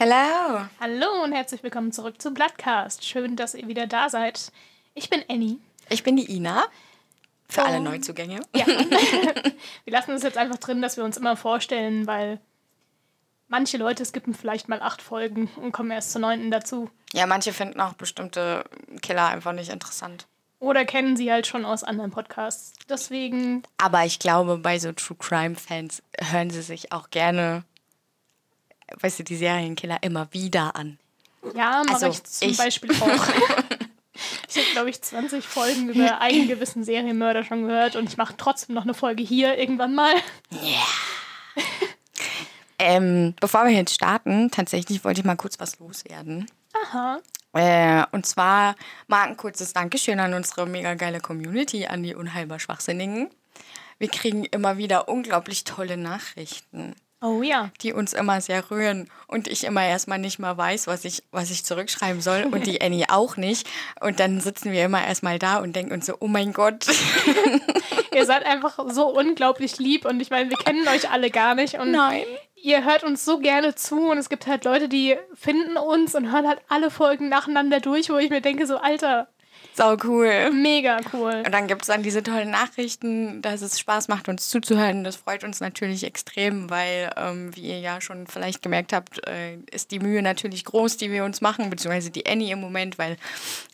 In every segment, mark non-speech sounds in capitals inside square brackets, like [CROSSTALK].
Hello. Hallo und herzlich willkommen zurück zum Bloodcast. Schön, dass ihr wieder da seid. Ich bin Annie. Ich bin die Ina. Für Oh. alle Neuzugänge. Ja. [LAUGHS] wir lassen es jetzt einfach drin, dass wir uns immer vorstellen, weil manche Leute skippen vielleicht mal acht Folgen und kommen erst zur neunten dazu. Ja, manche finden auch bestimmte Killer einfach nicht interessant. Oder kennen sie halt schon aus anderen Podcasts. Deswegen, Aber ich glaube, bei so True Crime Fans hören sie sich auch gerne, weißt du, die Serienkiller immer wieder an. ja, mache Also, ich zum ich- Beispiel auch. [LAUGHS] ich habe, glaube ich, 20 Folgen über einen gewissen Serienmörder schon gehört und ich mache trotzdem noch eine Folge hier irgendwann mal. Ähm, bevor wir jetzt starten, tatsächlich wollte ich mal kurz was loswerden. Aha. Äh, und zwar mal ein kurzes Dankeschön an unsere mega geile Community, an die unheilbar Schwachsinnigen. Wir kriegen immer wieder unglaublich tolle Nachrichten, Oh ja. die uns immer sehr rühren und ich immer erstmal nicht mal weiß, was ich, was ich zurückschreiben soll und die [LAUGHS] Annie auch nicht. Und dann sitzen wir immer erstmal da und denken uns so, oh mein Gott. [LAUGHS] Ihr seid einfach so unglaublich lieb und ich meine, wir kennen euch alle gar nicht und Nein. ihr hört uns so gerne zu und es gibt halt Leute, die finden uns und hören halt alle Folgen nacheinander durch, wo ich mir denke, so Alter, Sau cool. mega cool. Und dann gibt es dann diese tollen Nachrichten, dass es Spaß macht, uns zuzuhören. Das freut uns natürlich extrem, weil, ähm, wie ihr ja schon vielleicht gemerkt habt, äh, ist die Mühe natürlich groß, die wir uns machen, beziehungsweise die Annie im Moment, weil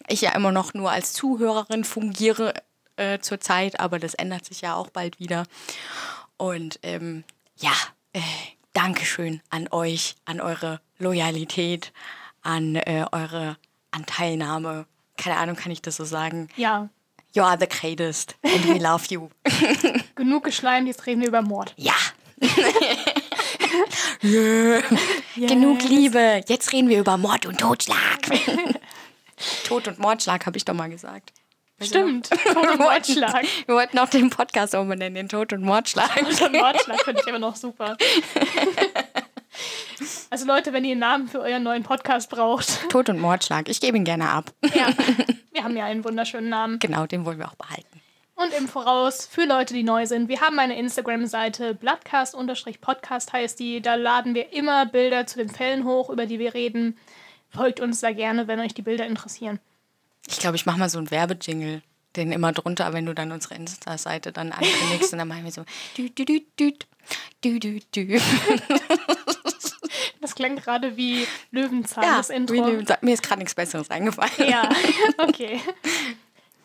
ich ja immer noch nur als Zuhörerin fungiere äh, zurzeit, aber das ändert sich ja auch bald wieder. Und ähm, ja, äh, Dankeschön an euch, an eure Loyalität, an äh, eure Anteilnahme. Keine Ahnung, kann ich das so sagen? Ja, You are the greatest and we [LAUGHS] love you. genug geschleimt, jetzt reden wir über Mord. Ja. [LAUGHS] Genug Liebe. Jetzt reden wir über Mord und Totschlag. [LAUGHS] Tod und Mordschlag habe ich doch mal gesagt. Stimmt, Tod und Mordschlag. Wir wollten auch den Podcast umbenennen, den Tod und Mordschlag. Tod und Mordschlag finde ich immer noch super. Also Leute, wenn ihr einen Namen für euren neuen Podcast braucht, Tod und Mordschlag. Ich gebe ihn gerne ab. ja, [LAUGHS] wir haben ja einen wunderschönen Namen. Genau, den wollen wir auch behalten. Und im Voraus, für Leute, die neu sind, wir haben eine Instagram-Seite, Bloodcast-Podcast heißt die. Da laden wir immer Bilder zu den Fällen hoch, über die wir reden. Folgt uns da gerne, wenn euch die Bilder interessieren. Ich glaube, ich mache mal so einen Werbejingle. Den immer drunter, wenn du dann unsere Insta-Seite dann ankündigst [LAUGHS] und dann machen wir so dü, dü, dü, dü, dü, dü, dü. [LAUGHS] Das klang gerade wie Löwenzahn, Ja, das Intro. du- mir ist gerade nichts Besseres eingefallen. Ja, [LAUGHS] okay.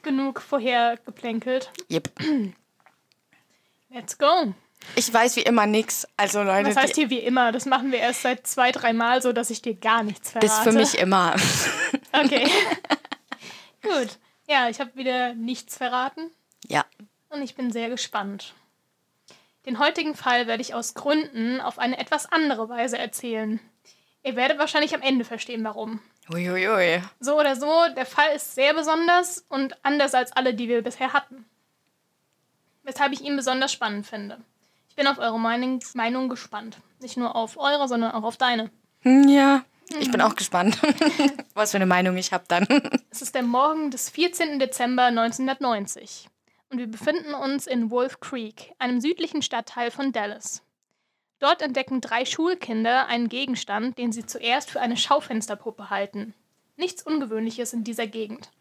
Genug vorher geplänkelt. Yep. Let's go. Ich weiß wie immer nichts. Also Leute, Das heißt hier wie immer, das machen wir erst seit zwei, drei Mal so, dass ich dir gar nichts verrate. das ist für mich immer. [LAUGHS] Okay. [LAUGHS] Gut. Ja, ich habe wieder nichts verraten ja. und ich bin sehr gespannt. Den heutigen Fall werde ich aus Gründen auf eine etwas andere Weise erzählen. Ihr werdet wahrscheinlich am Ende verstehen, warum. Uiuiui. So oder so, der Fall ist sehr besonders und anders als alle, die wir bisher hatten. Weshalb ich ihn besonders spannend finde. Ich bin auf eure Meinung, Meinung gespannt. Nicht nur auf eure, sondern auch auf deine. Hm, Ja. Ich bin auch gespannt, [LAUGHS] was für eine Meinung ich habe dann. [LAUGHS] Es ist der Morgen des 14. Dezember 1990 und wir befinden uns in Wolf Creek, einem südlichen Stadtteil von Dallas. Dort entdecken drei Schulkinder einen Gegenstand, den sie zuerst für eine Schaufensterpuppe halten. Nichts Ungewöhnliches in dieser Gegend.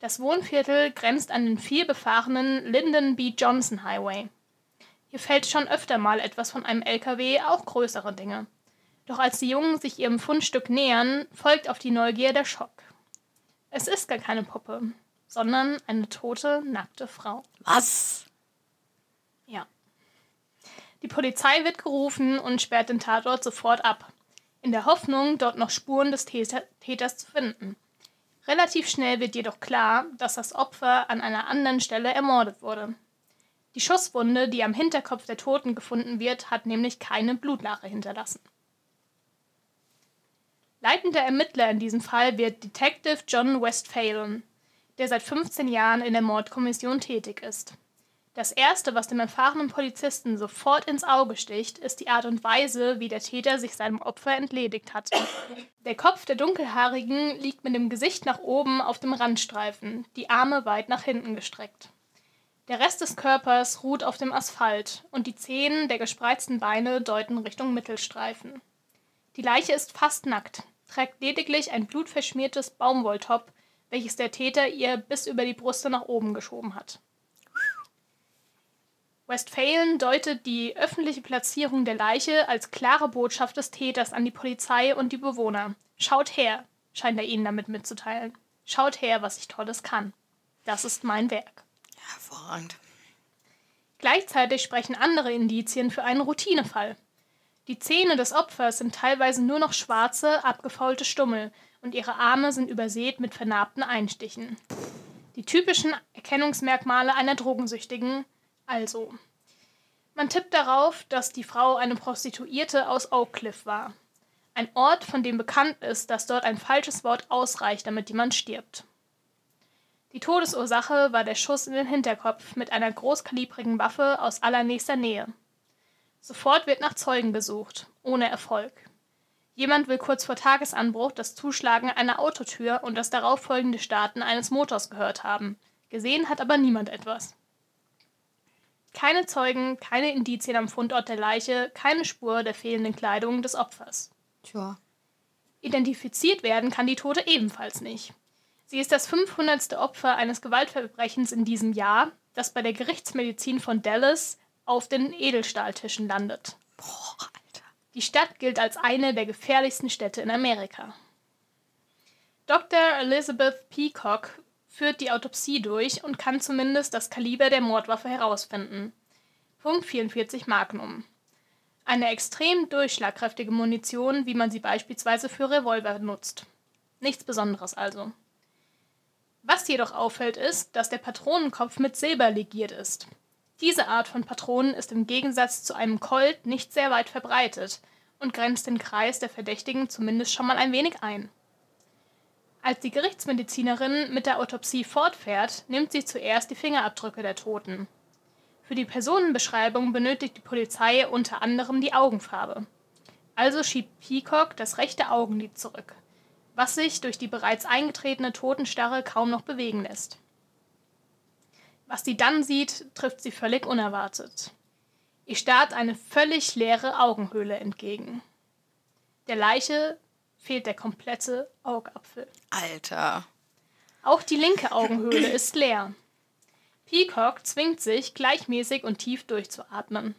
Das Wohnviertel grenzt an den viel befahrenen Lyndon B. Johnson Highway. Hier fällt schon öfter mal etwas von einem LKW, auch größere Dinge. Doch als die Jungen sich ihrem Fundstück nähern, folgt auf die Neugier der Schock. Es ist gar keine Puppe, sondern eine tote, nackte Frau. Was? Ja. Die Polizei wird gerufen und sperrt den Tatort sofort ab, in der Hoffnung, dort noch Spuren des Täter Täters zu finden. Relativ schnell wird jedoch klar, dass das Opfer an einer anderen Stelle ermordet wurde. Die Schusswunde, die am Hinterkopf der Toten gefunden wird, hat nämlich keine Blutlache hinterlassen. Leitender Ermittler in diesem Fall wird Detective John Westphalen, der seit 15 Jahren in der Mordkommission tätig ist. Das Erste, was dem erfahrenen Polizisten sofort ins Auge sticht, ist die Art und Weise, wie der Täter sich seinem Opfer entledigt hat. Der Kopf der Dunkelhaarigen liegt mit dem Gesicht nach oben auf dem Randstreifen, die Arme weit nach hinten gestreckt. Der Rest des Körpers ruht auf dem Asphalt und die Zehen der gespreizten Beine deuten Richtung Mittelstreifen. Die Leiche ist fast nackt, trägt lediglich ein blutverschmiertes Baumwolltop, welches der Täter ihr bis über die Brüste nach oben geschoben hat. Westphalen deutet die öffentliche Platzierung der Leiche als klare Botschaft des Täters an die Polizei und die Bewohner. Schaut her, scheint er ihnen damit mitzuteilen. Schaut her, was ich Tolles kann. Das ist mein Werk. Hervorragend. Gleichzeitig sprechen andere Indizien für einen Routinefall. Die Zähne des Opfers sind teilweise nur noch schwarze, abgefaulte Stummel und ihre Arme sind übersät mit vernarbten Einstichen. Die typischen Erkennungsmerkmale einer Drogensüchtigen also. Man tippt darauf, dass die Frau eine Prostituierte aus Oak Cliff war. Ein Ort, von dem bekannt ist, dass dort ein falsches Wort ausreicht, damit jemand stirbt. Die Todesursache war der Schuss in den Hinterkopf mit einer großkalibrigen Waffe aus allernächster Nähe. Sofort wird nach Zeugen gesucht, ohne Erfolg. Jemand will kurz vor Tagesanbruch das Zuschlagen einer Autotür und das darauffolgende Starten eines Motors gehört haben. Gesehen hat aber niemand etwas. Keine Zeugen, keine Indizien am Fundort der Leiche, keine Spur der fehlenden Kleidung des Opfers. Tja. Identifiziert werden kann die Tote ebenfalls nicht. Sie ist das 500. Opfer eines Gewaltverbrechens in diesem Jahr, das bei der Gerichtsmedizin von Dallas auf den Edelstahltischen landet. Boah. Die Stadt gilt als eine der gefährlichsten Städte in Amerika. Dr. Elizabeth Peacock führt die Autopsie durch und kann zumindest das Kaliber der Mordwaffe herausfinden. Punkt 44 Magnum. Eine extrem durchschlagkräftige Munition, wie man sie beispielsweise für Revolver nutzt. Nichts Besonderes also. Was jedoch auffällt, ist, dass der Patronenkopf mit Silber legiert ist. Diese Art von Patronen ist im Gegensatz zu einem Colt nicht sehr weit verbreitet und grenzt den Kreis der Verdächtigen zumindest schon mal ein wenig ein. Als die Gerichtsmedizinerin mit der Autopsie fortfährt, nimmt sie zuerst die Fingerabdrücke der Toten. Für die Personenbeschreibung benötigt die Polizei unter anderem die Augenfarbe. Also schiebt Peacock das rechte Augenlid zurück was sich durch die bereits eingetretene Totenstarre kaum noch bewegen lässt. Was sie dann sieht, trifft sie völlig unerwartet. Ihr starrt eine völlig leere Augenhöhle entgegen. Der Leiche fehlt der komplette Augapfel. Alter. Auch die linke Augenhöhle ist leer. Peacock zwingt sich, gleichmäßig und tief durchzuatmen.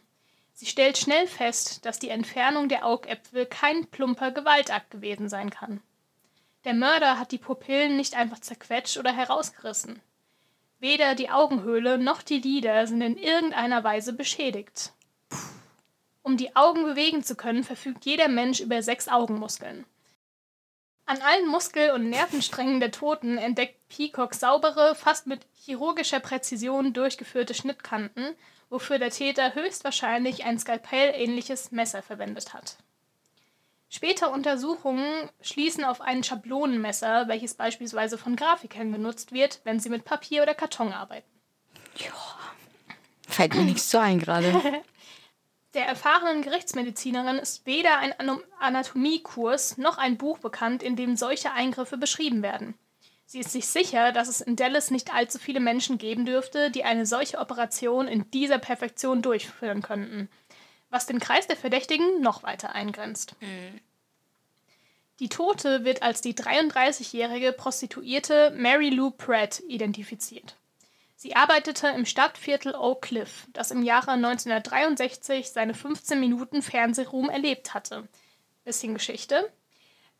Sie stellt schnell fest, dass die Entfernung der Augäpfel kein plumper Gewaltakt gewesen sein kann. Der Mörder hat die Pupillen nicht einfach zerquetscht oder herausgerissen. Weder die Augenhöhle noch die Lider sind in irgendeiner Weise beschädigt. Um die Augen bewegen zu können, verfügt jeder Mensch über sechs Augenmuskeln. An allen Muskel- und Nervensträngen der Toten entdeckt Peacock saubere, fast mit chirurgischer Präzision durchgeführte Schnittkanten, wofür der Täter höchstwahrscheinlich ein Skalpell-ähnliches Messer verwendet hat. Später Untersuchungen schließen auf ein Schablonenmesser, welches beispielsweise von Grafikern genutzt wird, wenn sie mit Papier oder Karton arbeiten. Ja. Fällt mir nichts zu ein gerade. [LAUGHS] Der erfahrenen Gerichtsmedizinerin ist weder ein Anatomiekurs noch ein Buch bekannt, in dem solche Eingriffe beschrieben werden. Sie ist sich sicher, dass es in Dallas nicht allzu viele Menschen geben dürfte, die eine solche Operation in dieser Perfektion durchführen könnten was den Kreis der Verdächtigen noch weiter eingrenzt. Mhm. Die Tote wird als die 33-jährige Prostituierte Mary Lou Pratt identifiziert. Sie arbeitete im Stadtviertel Oak Cliff, das im Jahre 1963 seine 15 Minuten Fernsehruhm erlebt hatte. Bisschen Geschichte.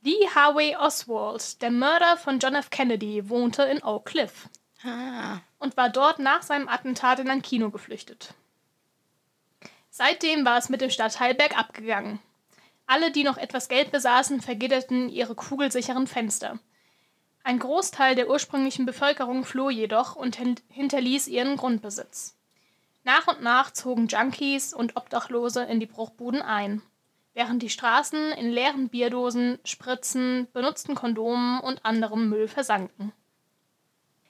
Lee Harvey Oswald, der Mörder von John F. Kennedy, wohnte in Oak Cliff ah. und war dort nach seinem Attentat in ein Kino geflüchtet. Seitdem war es mit dem Stadtteil bergab gegangen. Alle, die noch etwas Geld besaßen, vergitterten ihre kugelsicheren Fenster. Ein Großteil der ursprünglichen Bevölkerung floh jedoch und hinterließ ihren Grundbesitz. Nach und nach zogen Junkies und Obdachlose in die Bruchbuden ein, während die Straßen in leeren Bierdosen, Spritzen, benutzten Kondomen und anderem Müll versanken.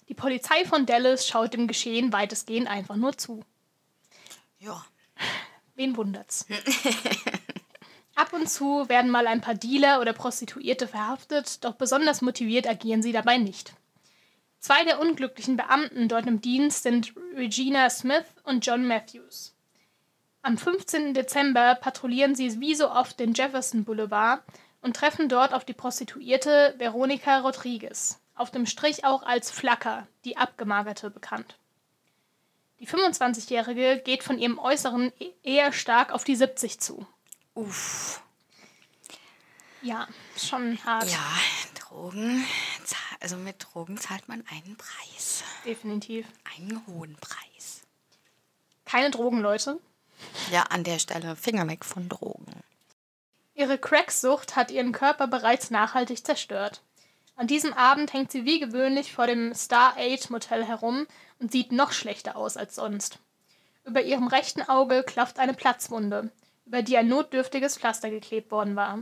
Die Polizei von Dallas schaut dem Geschehen weitestgehend einfach nur zu. Ja. Wen wundert's? [LAUGHS] Ab und zu werden mal ein paar Dealer oder Prostituierte verhaftet, doch besonders motiviert agieren sie dabei nicht. Zwei der unglücklichen Beamten dort im Dienst sind Regina Smith und John Matthews. Am 15. Dezember patrouillieren sie wie so oft den Jefferson Boulevard und treffen dort auf die Prostituierte Veronica Rodriguez, auf dem Strich auch als Flacker, die Abgemagerte, bekannt. Die 25-Jährige geht von ihrem Äußeren e- eher stark auf die 70 zu. Uff. Ja, schon hart. Ja, Drogen. Also mit Drogen zahlt man einen Preis. Definitiv. Einen hohen Preis. Keine Drogen, Leute. Ja, an der Stelle Finger weg von Drogen. Ihre Cracksucht hat ihren Körper bereits nachhaltig zerstört. An diesem Abend hängt sie wie gewöhnlich vor dem Star 8 Motel herum und sieht noch schlechter aus als sonst. Über ihrem rechten Auge klafft eine Platzwunde, über die ein notdürftiges Pflaster geklebt worden war.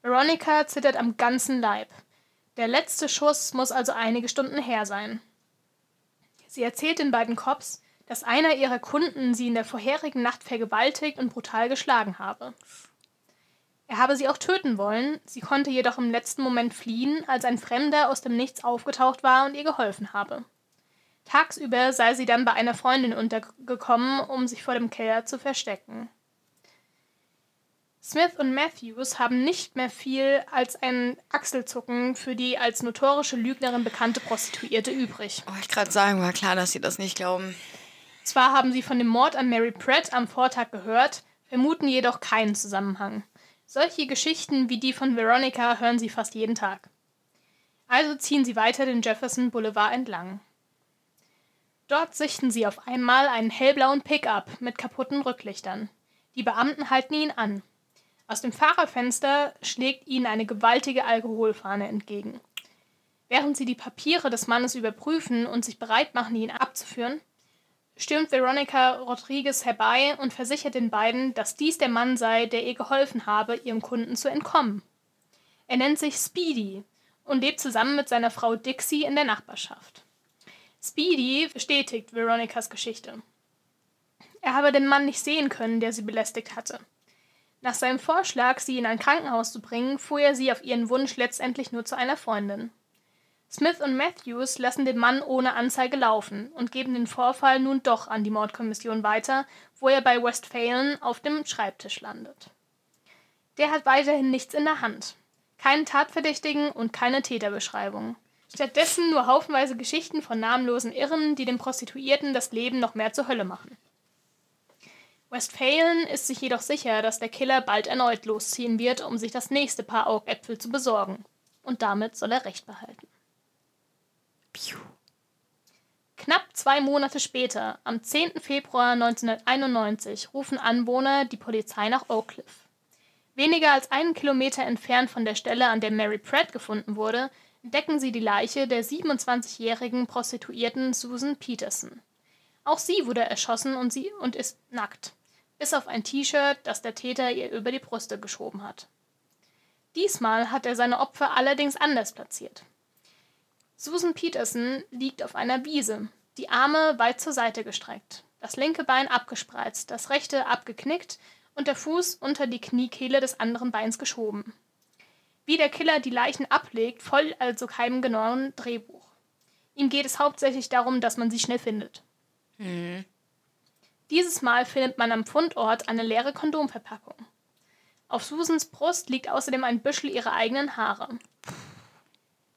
Veronica zittert am ganzen Leib. Der letzte Schuss muss also einige Stunden her sein. Sie erzählt den beiden Cops, dass einer ihrer Kunden sie in der vorherigen Nacht vergewaltigt und brutal geschlagen habe. Er habe sie auch töten wollen, sie konnte jedoch im letzten Moment fliehen, als ein Fremder aus dem Nichts aufgetaucht war und ihr geholfen habe. Tagsüber sei sie dann bei einer Freundin untergekommen, um sich vor dem Keller zu verstecken. Smith und Matthews haben nicht mehr viel als ein Achselzucken für die als notorische Lügnerin bekannte Prostituierte übrig. Wollte ich gerade sagen, war klar, dass sie das nicht glauben. Zwar haben sie von dem Mord an Mary Pratt am Vortag gehört, vermuten jedoch keinen Zusammenhang. Solche Geschichten wie die von Veronica hören sie fast jeden Tag. Also ziehen sie weiter den Jefferson Boulevard entlang. Dort sichten sie auf einmal einen hellblauen Pickup mit kaputten Rücklichtern. Die Beamten halten ihn an. Aus dem Fahrerfenster schlägt ihnen eine gewaltige Alkoholfahne entgegen. Während sie die Papiere des Mannes überprüfen und sich bereit machen, ihn abzuführen, stürmt Veronica Rodriguez herbei und versichert den beiden, dass dies der Mann sei, der ihr geholfen habe, ihrem Kunden zu entkommen. Er nennt sich Speedy und lebt zusammen mit seiner Frau Dixie in der Nachbarschaft. Speedy bestätigt Veronicas Geschichte. Er habe den Mann nicht sehen können, der sie belästigt hatte. Nach seinem Vorschlag, sie in ein Krankenhaus zu bringen, fuhr er sie auf ihren Wunsch letztendlich nur zu einer Freundin. Smith und Matthews lassen den Mann ohne Anzeige laufen und geben den Vorfall nun doch an die Mordkommission weiter, wo er bei Westphalen auf dem Schreibtisch landet. Der hat weiterhin nichts in der Hand. Keinen Tatverdächtigen und keine Täterbeschreibung. Stattdessen nur haufenweise Geschichten von namenlosen Irren, die den Prostituierten das Leben noch mehr zur Hölle machen. Westphalen ist sich jedoch sicher, dass der Killer bald erneut losziehen wird, um sich das nächste Paar Augäpfel zu besorgen. Und damit soll er Recht behalten. Piu. Knapp zwei Monate später, am 10. Februar 1991, rufen Anwohner die Polizei nach Oak Cliff. Weniger als einen Kilometer entfernt von der Stelle, an der Mary Pratt gefunden wurde, entdecken sie die Leiche der 27-jährigen Prostituierten Susan Peterson. Auch sie wurde erschossen und, sie, und ist nackt, bis auf ein T-Shirt, das der Täter ihr über die Brüste geschoben hat. Diesmal hat er seine Opfer allerdings anders platziert. Susan Peterson liegt auf einer Wiese, die Arme weit zur Seite gestreckt, das linke Bein abgespreizt, das rechte abgeknickt und der Fuß unter die Kniekehle des anderen Beins geschoben. Wie der Killer die Leichen ablegt, folgt also keinem genauen Drehbuch. Ihm geht es hauptsächlich darum, dass man sie schnell findet. Dieses Mal findet man am Fundort eine leere Kondomverpackung. Auf Susans Brust liegt außerdem ein Büschel ihrer eigenen Haare.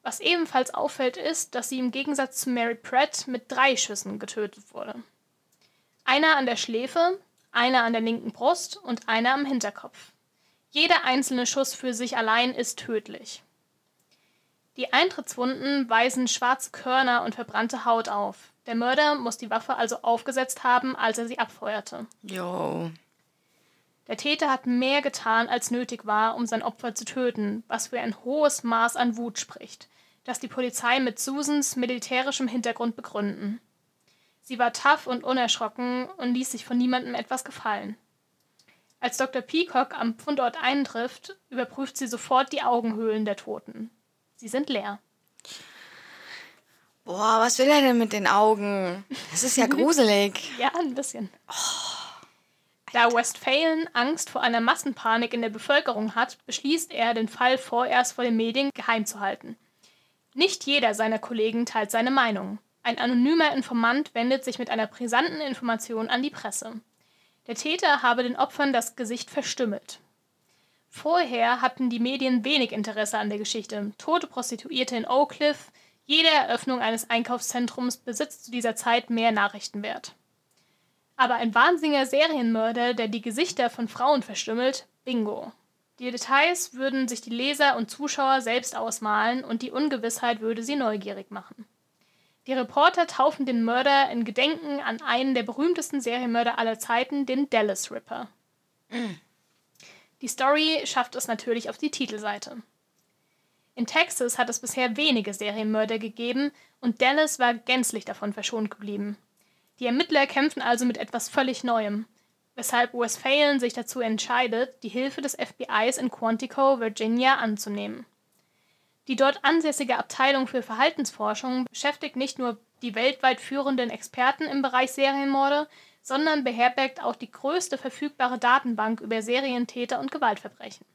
Was ebenfalls auffällt, ist, dass sie im Gegensatz zu Mary Pratt mit drei Schüssen getötet wurde. Einer an der Schläfe, einer an der linken Brust und einer am Hinterkopf. Jeder einzelne Schuss für sich allein ist tödlich. Die Eintrittswunden weisen schwarze Körner und verbrannte Haut auf. Der Mörder muss die Waffe also aufgesetzt haben, als er sie abfeuerte. Jo. Der Täter hat mehr getan, als nötig war, um sein Opfer zu töten, was für ein hohes Maß an Wut spricht, das die Polizei mit Susans militärischem Hintergrund begründen. Sie war tough und unerschrocken und ließ sich von niemandem etwas gefallen. Als Dr. Peacock am Fundort eintrifft, überprüft sie sofort die Augenhöhlen der Toten. Sie sind leer. Boah, was will er denn mit den Augen? Das ist ja [LAUGHS] gruselig. Ja, ein bisschen. da Westphalen Angst vor einer Massenpanik in der Bevölkerung hat, beschließt er, den Fall vorerst vor den Medien geheim zu halten. Nicht jeder seiner Kollegen teilt seine Meinung. Ein anonymer Informant wendet sich mit einer brisanten Information an die Presse. Der Täter habe den Opfern das Gesicht verstümmelt. Vorher hatten die Medien wenig Interesse an der Geschichte. Tote Prostituierte in Oak Cliff, jede Eröffnung eines Einkaufszentrums besitzt zu dieser Zeit mehr Nachrichtenwert. Aber ein wahnsinniger Serienmörder, der die Gesichter von Frauen verstümmelt, bingo. Die Details würden sich die Leser und Zuschauer selbst ausmalen und die Ungewissheit würde sie neugierig machen. Die Reporter taufen den Mörder in Gedenken an einen der berühmtesten Serienmörder aller Zeiten, den Dallas Ripper. [CLEARS THROAT] Die Story schafft es natürlich auf die Titelseite. In Texas hat es bisher wenige Serienmörder gegeben und Dallas war gänzlich davon verschont geblieben. Die Ermittler kämpfen also mit etwas völlig Neuem, weshalb Westphalen sich dazu entscheidet, die Hilfe des FBIs in Quantico, Virginia anzunehmen. Die dort ansässige Abteilung für Verhaltensforschung beschäftigt nicht nur die weltweit führenden Experten im Bereich Serienmorde, sondern beherbergt auch die größte verfügbare Datenbank über Serientäter und Gewaltverbrechen.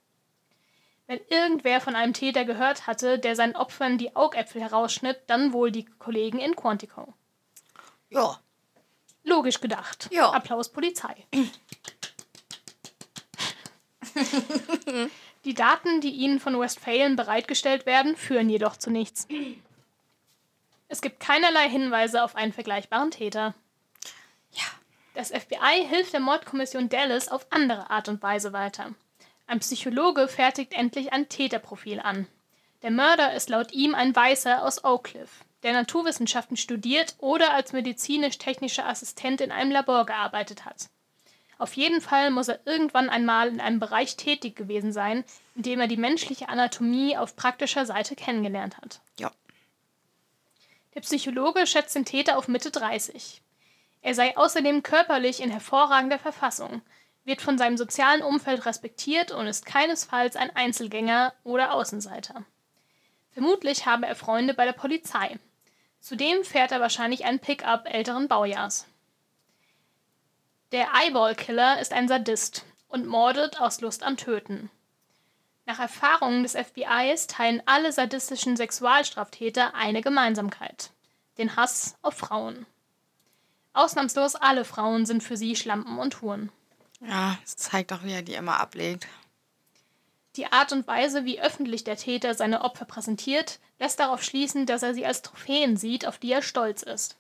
Wenn irgendwer von einem Täter gehört hatte, der seinen Opfern die Augäpfel herausschnitt, dann wohl die Kollegen in Quantico. Ja. Logisch gedacht. Ja. Applaus Polizei. die Daten, die ihnen von Westphalen bereitgestellt werden, führen jedoch zu nichts. Es gibt keinerlei Hinweise auf einen vergleichbaren Täter. Das FBI hilft der Mordkommission Dallas auf andere Art und Weise weiter. Ein Psychologe fertigt endlich ein Täterprofil an. Der Mörder ist laut ihm ein Weißer aus Oak Cliff, der Naturwissenschaften studiert oder als medizinisch-technischer Assistent in einem Labor gearbeitet hat. Auf jeden Fall muss er irgendwann einmal in einem Bereich tätig gewesen sein, in dem er die menschliche Anatomie auf praktischer Seite kennengelernt hat. Ja. Der Psychologe schätzt den Täter auf Mitte 30. Er sei außerdem körperlich in hervorragender Verfassung, wird von seinem sozialen Umfeld respektiert und ist keinesfalls ein Einzelgänger oder Außenseiter. Vermutlich habe er Freunde bei der Polizei. Zudem fährt er wahrscheinlich einen Pickup älteren Baujahrs. Der Eyeball-Killer ist ein Sadist und mordet aus Lust am Töten. Nach Erfahrungen des FBIs teilen alle sadistischen Sexualstraftäter eine Gemeinsamkeit: den Hass auf Frauen. Ausnahmslos alle Frauen sind für sie Schlampen und Huren. Ja, es zeigt auch, wie er die immer ablegt. Die Art und Weise, wie öffentlich der Täter seine Opfer präsentiert, lässt darauf schließen, dass er sie als Trophäen sieht, auf die er stolz ist.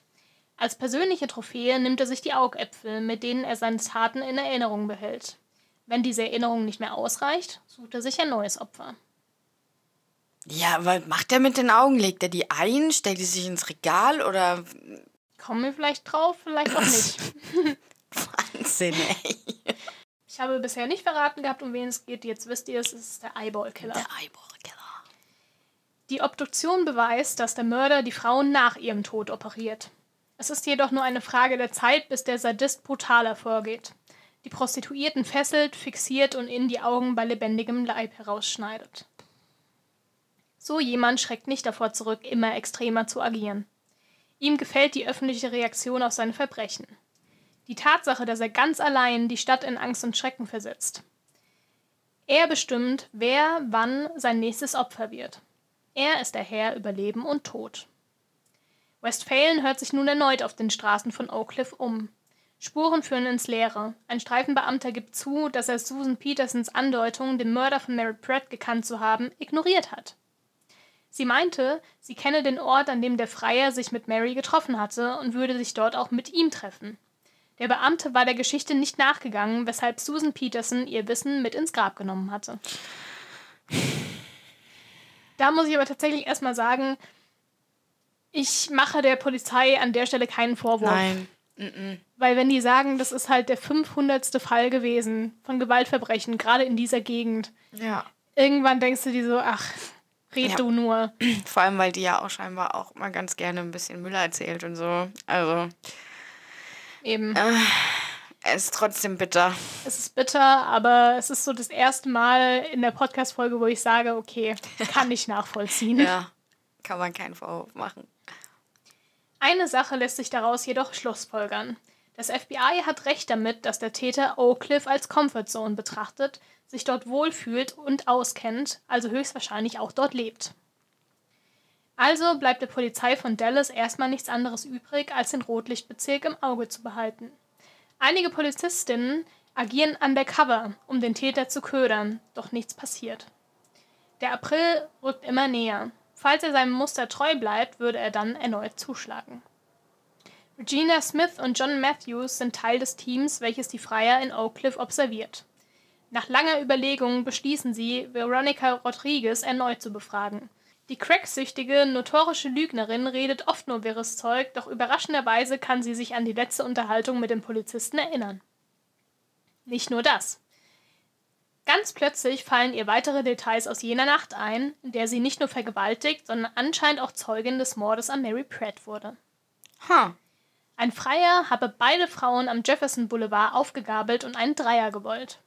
Als persönliche Trophäe nimmt er sich die Augäpfel, mit denen er seine Taten in Erinnerung behält. Wenn diese Erinnerung nicht mehr ausreicht, sucht er sich ein neues Opfer. Ja, was macht er mit den Augen? Legt er die ein? Stellt die sich ins Regal oder Kommen wir vielleicht drauf, vielleicht auch nicht. [LAUGHS] Wahnsinn, ey. Ich habe bisher nicht verraten gehabt, um wen es geht. Jetzt wisst ihr es, es ist der Eyeball-Killer. Der Eyeball-Killer. Die Obduktion beweist, dass der Mörder die Frauen nach ihrem Tod operiert. Es ist jedoch nur eine Frage der Zeit, bis der Sadist brutaler vorgeht. Die Prostituierten fesselt, fixiert und in die Augen bei lebendigem Leib herausschneidet. So jemand schreckt nicht davor zurück, immer extremer zu agieren. Ihm gefällt die öffentliche Reaktion auf seine Verbrechen. Die Tatsache, dass er ganz allein die Stadt in Angst und Schrecken versetzt. Er bestimmt, wer wann sein nächstes Opfer wird. Er ist der Herr über Leben und Tod. Westphalen hört sich nun erneut auf den Straßen von Oak Cliff um. Spuren führen ins Leere. Ein Streifenbeamter gibt zu, dass er Susan Petersons Andeutung, den Mörder von Mary Pratt gekannt zu haben, ignoriert hat. Sie meinte, sie kenne den Ort, an dem der Freier sich mit Mary getroffen hatte und würde sich dort auch mit ihm treffen. Der Beamte war der Geschichte nicht nachgegangen, weshalb Susan Peterson ihr Wissen mit ins Grab genommen hatte. Da muss ich aber tatsächlich erstmal sagen, ich mache der Polizei an der Stelle keinen Vorwurf. Nein. Weil wenn die sagen, das ist halt der 500. Fall gewesen von Gewaltverbrechen, gerade in dieser Gegend. Ja. Irgendwann denkst du dir so, ach, Red ja. du nur. Vor allem, weil die ja auch scheinbar auch mal ganz gerne ein bisschen Müll erzählt und so. Also. Eben. Äh, es ist trotzdem bitter. Es ist bitter, aber es ist so das erste Mal in der Podcast-Folge, wo ich sage, okay, [LAUGHS] kann ich nachvollziehen. ja, kann man keinen Vorwurf machen. Eine Sache lässt sich daraus jedoch schlussfolgern. Das FBI hat recht damit, dass der Täter Oak Cliff als Comfortzone betrachtet, sich dort wohlfühlt und auskennt, also höchstwahrscheinlich auch dort lebt. Also bleibt der Polizei von Dallas erstmal nichts anderes übrig, als den Rotlichtbezirk im Auge zu behalten. Einige Polizistinnen agieren undercover, um den Täter zu ködern, doch nichts passiert. Der April rückt immer näher. Falls er seinem Muster treu bleibt, würde er dann erneut zuschlagen. Regina Smith und John Matthews sind Teil des Teams, welches die Freier in Oak Cliff observiert. Nach langer Überlegung beschließen sie, Veronica Rodriguez erneut zu befragen. Die cracksüchtige, notorische Lügnerin redet oft nur wirres Zeug, doch überraschenderweise kann sie sich an die letzte Unterhaltung mit dem Polizisten erinnern. Nicht nur das. Ganz plötzlich fallen ihr weitere Details aus jener Nacht ein, in der sie nicht nur vergewaltigt, sondern anscheinend auch Zeugin des Mordes an Mary Pratt wurde. Huh. Ein Freier habe beide Frauen am Jefferson Boulevard aufgegabelt und einen Dreier gewollt.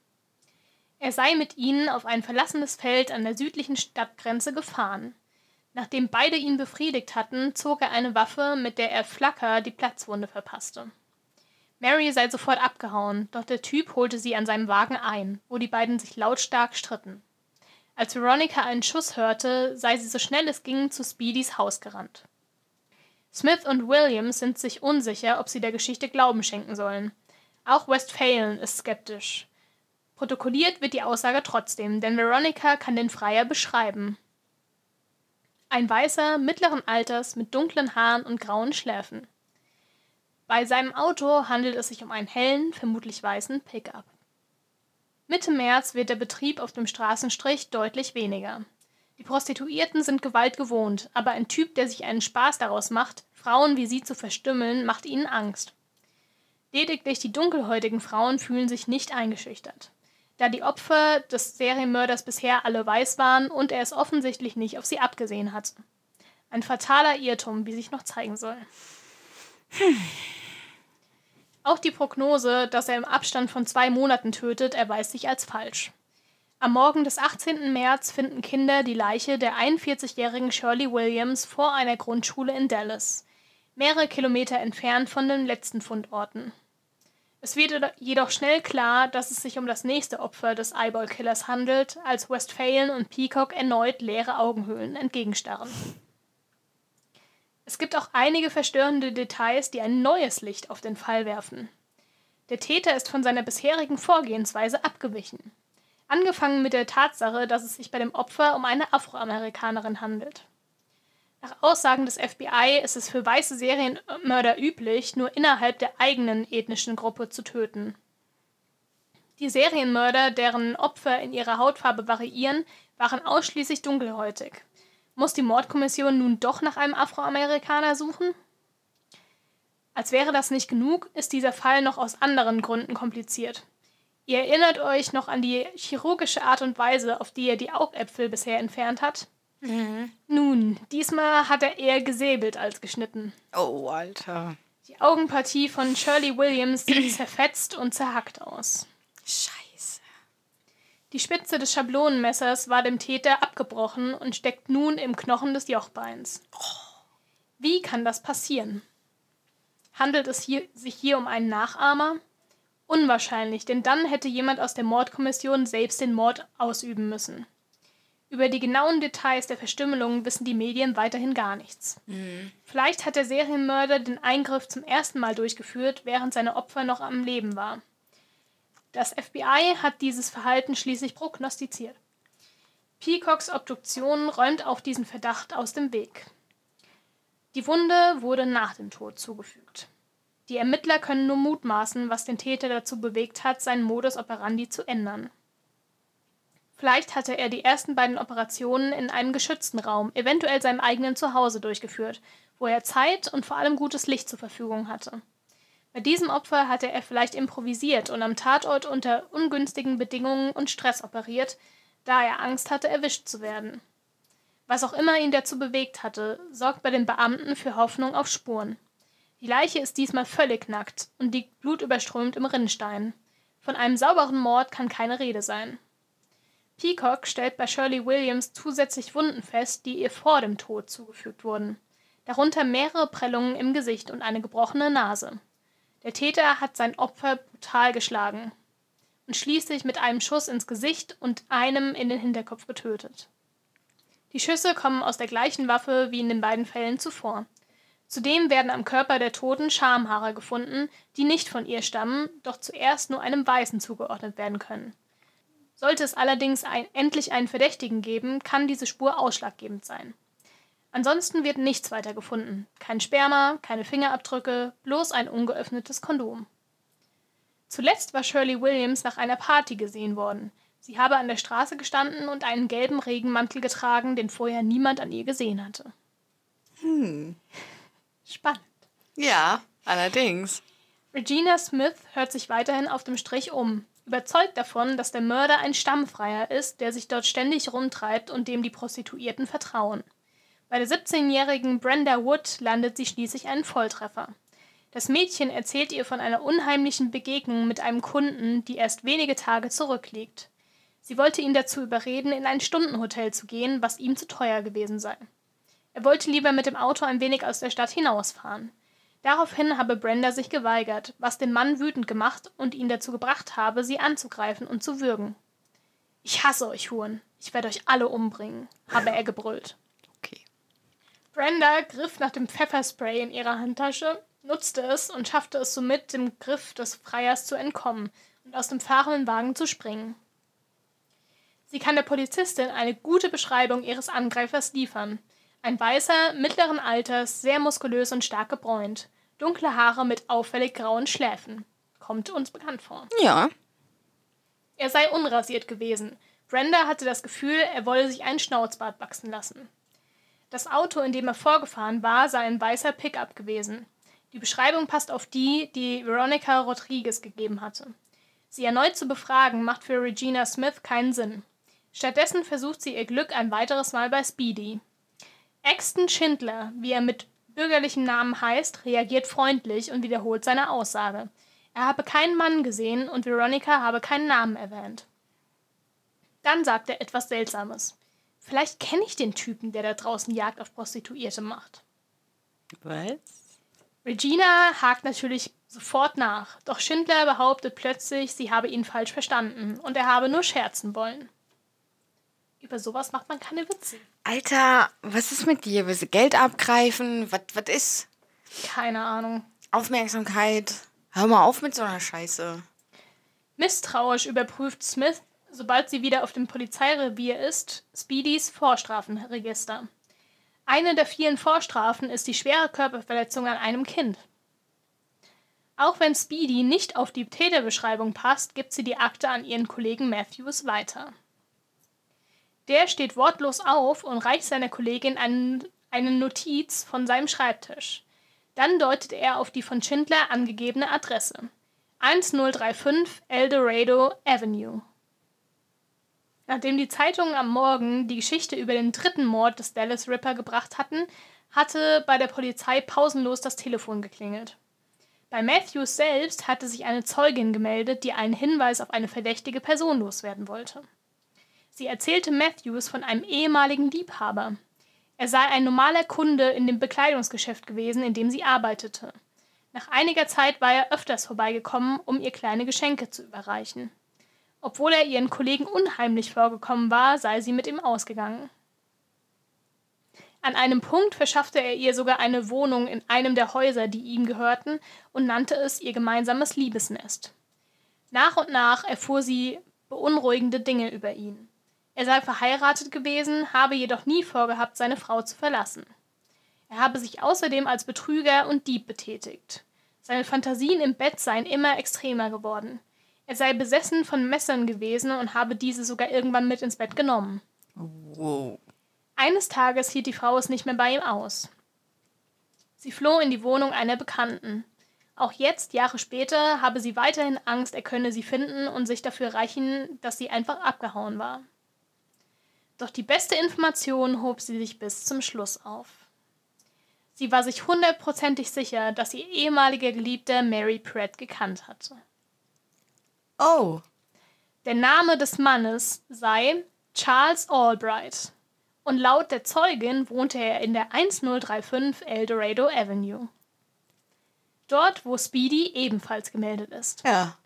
Er sei mit ihnen auf ein verlassenes Feld an der südlichen Stadtgrenze gefahren. Nachdem beide ihn befriedigt hatten, zog er eine Waffe, mit der er Flacker die Platzwunde verpasste. Mary sei sofort abgehauen, doch der Typ holte sie an seinem Wagen ein, wo die beiden sich lautstark stritten. Als Veronica einen Schuss hörte, sei sie so schnell es ging zu Speedys Haus gerannt. Smith und Williams sind sich unsicher, ob sie der Geschichte Glauben schenken sollen. Auch Westphalen ist skeptisch. Protokolliert wird die Aussage trotzdem, denn Veronica kann den Freier beschreiben. Ein Weißer mittleren Alters mit dunklen Haaren und grauen Schläfen. Bei seinem Auto handelt es sich um einen hellen, vermutlich weißen Pickup. Mitte März wird der Betrieb auf dem Straßenstrich deutlich weniger. Die Prostituierten sind Gewalt gewohnt, aber ein Typ, der sich einen Spaß daraus macht, Frauen wie sie zu verstümmeln, macht ihnen Angst. Lediglich die dunkelhäutigen Frauen fühlen sich nicht eingeschüchtert. Da die Opfer des Serienmörders bisher alle weiß waren und er es offensichtlich nicht auf sie abgesehen hatte. Ein fataler Irrtum, wie sich noch zeigen soll. Hm. Auch die Prognose, dass er im Abstand von zwei Monaten tötet, erweist sich als falsch. Am Morgen des 18. März finden Kinder die Leiche der 41-jährigen Shirley Williams vor einer Grundschule in Dallas, mehrere Kilometer entfernt von den letzten Fundorten. Es wird jedoch schnell klar, dass es sich um das nächste Opfer des Eyeball-Killers handelt, als Westphalen und Peacock erneut leere Augenhöhlen entgegenstarren. Es gibt auch einige verstörende Details, die ein neues Licht auf den Fall werfen. Der Täter ist von seiner bisherigen Vorgehensweise abgewichen. Angefangen mit der Tatsache, dass es sich bei dem Opfer um eine Afroamerikanerin handelt. Nach Aussagen des FBI ist es für weiße Serienmörder üblich, nur innerhalb der eigenen ethnischen Gruppe zu töten. Die Serienmörder, deren Opfer in ihrer Hautfarbe variieren, waren ausschließlich dunkelhäutig. Muss die Mordkommission nun doch nach einem Afroamerikaner suchen? Als wäre das nicht genug, ist dieser Fall noch aus anderen Gründen kompliziert. Ihr erinnert euch noch an die chirurgische Art und Weise, auf die er die Augäpfel bisher entfernt hat? Mhm. Nun, diesmal hat er eher gesäbelt als geschnitten. Oh, Alter. Die Augenpartie von Shirley Williams sieht [CLEARS THROAT] zerfetzt und zerhackt aus. Scheiße. Die Spitze des Schablonenmessers war dem Täter abgebrochen und steckt nun im Knochen des Jochbeins. Wie kann das passieren? Handelt es hier, sich hier um einen Nachahmer? Unwahrscheinlich, denn dann hätte jemand aus der Mordkommission selbst den Mord ausüben müssen. Über die genauen Details der Verstümmelung wissen die Medien weiterhin gar nichts. Mhm. Vielleicht hat der Serienmörder den Eingriff zum ersten Mal durchgeführt, während seine Opfer noch am Leben war. Das FBI hat dieses Verhalten schließlich prognostiziert. Peacocks Obduktion räumt auch diesen Verdacht aus dem Weg. Die Wunde wurde nach dem Tod zugefügt. Die Ermittler können nur mutmaßen, was den Täter dazu bewegt hat, seinen Modus operandi zu ändern. Vielleicht hatte er die ersten beiden Operationen in einem geschützten Raum, eventuell seinem eigenen Zuhause, durchgeführt, wo er Zeit und vor allem gutes Licht zur Verfügung hatte. Bei diesem Opfer hatte er vielleicht improvisiert und am Tatort unter ungünstigen Bedingungen und Stress operiert, da er Angst hatte, erwischt zu werden. Was auch immer ihn dazu bewegt hatte, sorgt bei den Beamten für Hoffnung auf Spuren. Die Leiche ist diesmal völlig nackt und liegt blutüberströmt im Rinnstein. Von einem sauberen Mord kann keine Rede sein. Peacock stellt bei Shirley Williams zusätzlich Wunden fest, die ihr vor dem Tod zugefügt wurden, darunter mehrere Prellungen im Gesicht und eine gebrochene Nase. Der Täter hat sein Opfer brutal geschlagen und schließlich mit einem Schuss ins Gesicht und einem in den Hinterkopf getötet. Die Schüsse kommen aus der gleichen Waffe wie in den beiden Fällen zuvor. Zudem werden am Körper der Toten Schamhaare gefunden, die nicht von ihr stammen, doch zuerst nur einem Weißen zugeordnet werden können. Sollte es allerdings ein, endlich einen Verdächtigen geben, kann diese Spur ausschlaggebend sein. Ansonsten wird nichts weiter gefunden. Kein Sperma, keine Fingerabdrücke, bloß ein ungeöffnetes Kondom. Zuletzt war Shirley Williams nach einer Party gesehen worden. Sie habe an der Straße gestanden und einen gelben Regenmantel getragen, den vorher niemand an ihr gesehen hatte. Hm. Spannend. Ja, allerdings. Regina Smith hört sich weiterhin auf dem Strich um, überzeugt davon, dass der Mörder ein Stammfreier ist, der sich dort ständig rumtreibt und dem die Prostituierten vertrauen. Bei der 17-jährigen Brenda Wood landet sie schließlich einen Volltreffer. Das Mädchen erzählt ihr von einer unheimlichen Begegnung mit einem Kunden, die erst wenige Tage zurückliegt. Sie wollte ihn dazu überreden, in ein Stundenhotel zu gehen, was ihm zu teuer gewesen sei. Er wollte lieber mit dem Auto ein wenig aus der Stadt hinausfahren. Daraufhin habe Brenda sich geweigert, was den Mann wütend gemacht und ihn dazu gebracht habe, sie anzugreifen und zu würgen. Ich hasse euch Huren. Ich werde euch alle umbringen, habe er gebrüllt. Okay. Brenda griff nach dem Pfefferspray in ihrer Handtasche, nutzte es und schaffte es somit, dem Griff des Freiers zu entkommen und aus dem fahrenden Wagen zu springen. Sie kann der Polizistin eine gute Beschreibung ihres Angreifers liefern. Ein weißer, mittleren Alters, sehr muskulös und stark gebräunt. Dunkle Haare mit auffällig grauen Schläfen. Kommt uns bekannt vor. Ja. Er sei unrasiert gewesen. Brenda hatte das Gefühl, er wolle sich einen Schnauzbart wachsen lassen. Das Auto, in dem er vorgefahren war, sei ein weißer Pickup gewesen. Die Beschreibung passt auf die, die Veronica Rodriguez gegeben hatte. Sie erneut zu befragen, macht für Regina Smith keinen Sinn. Stattdessen versucht sie ihr Glück ein weiteres Mal bei Speedy. Axton Schindler, wie er mit bürgerlichem Namen heißt, reagiert freundlich und wiederholt seine Aussage. Er habe keinen Mann gesehen und Veronica habe keinen Namen erwähnt. Dann sagt er etwas Seltsames. Vielleicht kenne ich den Typen, der da draußen Jagd auf Prostituierte macht. Was? Regina hakt natürlich sofort nach, doch Schindler behauptet plötzlich, sie habe ihn falsch verstanden und er habe nur scherzen wollen. Über sowas macht man keine Witze. Alter, was ist mit dir? Willst du Geld abgreifen? Was, was ist? Keine Ahnung. Aufmerksamkeit. Hör mal auf mit so einer Scheiße. Misstrauisch überprüft Smith, sobald sie wieder auf dem Polizeirevier ist, Speedys Vorstrafenregister. Eine der vielen Vorstrafen ist die schwere Körperverletzung an einem Kind. Auch wenn Speedy nicht auf die Täterbeschreibung passt, gibt sie die Akte an ihren Kollegen Matthews weiter. Der steht wortlos auf und reicht seiner Kollegin einen, eine Notiz von seinem Schreibtisch. Dann deutet er auf die von Schindler angegebene Adresse. 1035 Eldorado Avenue. Nachdem die Zeitungen am Morgen die Geschichte über den dritten Mord des Dallas Ripper gebracht hatten, hatte bei der Polizei pausenlos das Telefon geklingelt. Bei Matthews selbst hatte sich eine Zeugin gemeldet, die einen Hinweis auf eine verdächtige Person loswerden wollte. Sie erzählte Matthews von einem ehemaligen Liebhaber. Er sei ein normaler Kunde in dem Bekleidungsgeschäft gewesen, in dem sie arbeitete. Nach einiger Zeit war er öfters vorbeigekommen, um ihr kleine Geschenke zu überreichen. Obwohl er ihren Kollegen unheimlich vorgekommen war, sei sie mit ihm ausgegangen. An einem Punkt verschaffte er ihr sogar eine Wohnung in einem der Häuser, die ihm gehörten, und nannte es ihr gemeinsames Liebesnest. Nach und nach erfuhr sie beunruhigende Dinge über ihn. Er sei verheiratet gewesen, habe jedoch nie vorgehabt, seine Frau zu verlassen. Er habe sich außerdem als Betrüger und Dieb betätigt. Seine Fantasien im Bett seien immer extremer geworden. Er sei besessen von Messern gewesen und habe diese sogar irgendwann mit ins Bett genommen. Wow. Eines Tages hielt die Frau es nicht mehr bei ihm aus. Sie floh in die Wohnung einer Bekannten. Auch jetzt, Jahre später, habe sie weiterhin Angst, er könne sie finden und sich dafür reichen, dass sie einfach abgehauen war. Doch die beste Information hob sie sich bis zum Schluss auf. Sie war sich hundertprozentig sicher, dass ihr ehemaliger Geliebter Mary Pratt gekannt hatte. Oh. Der Name des Mannes sei Charles Albright und laut der Zeugin wohnte er in der 1035 Eldorado Avenue. Dort, wo Speedy ebenfalls gemeldet ist. Ja.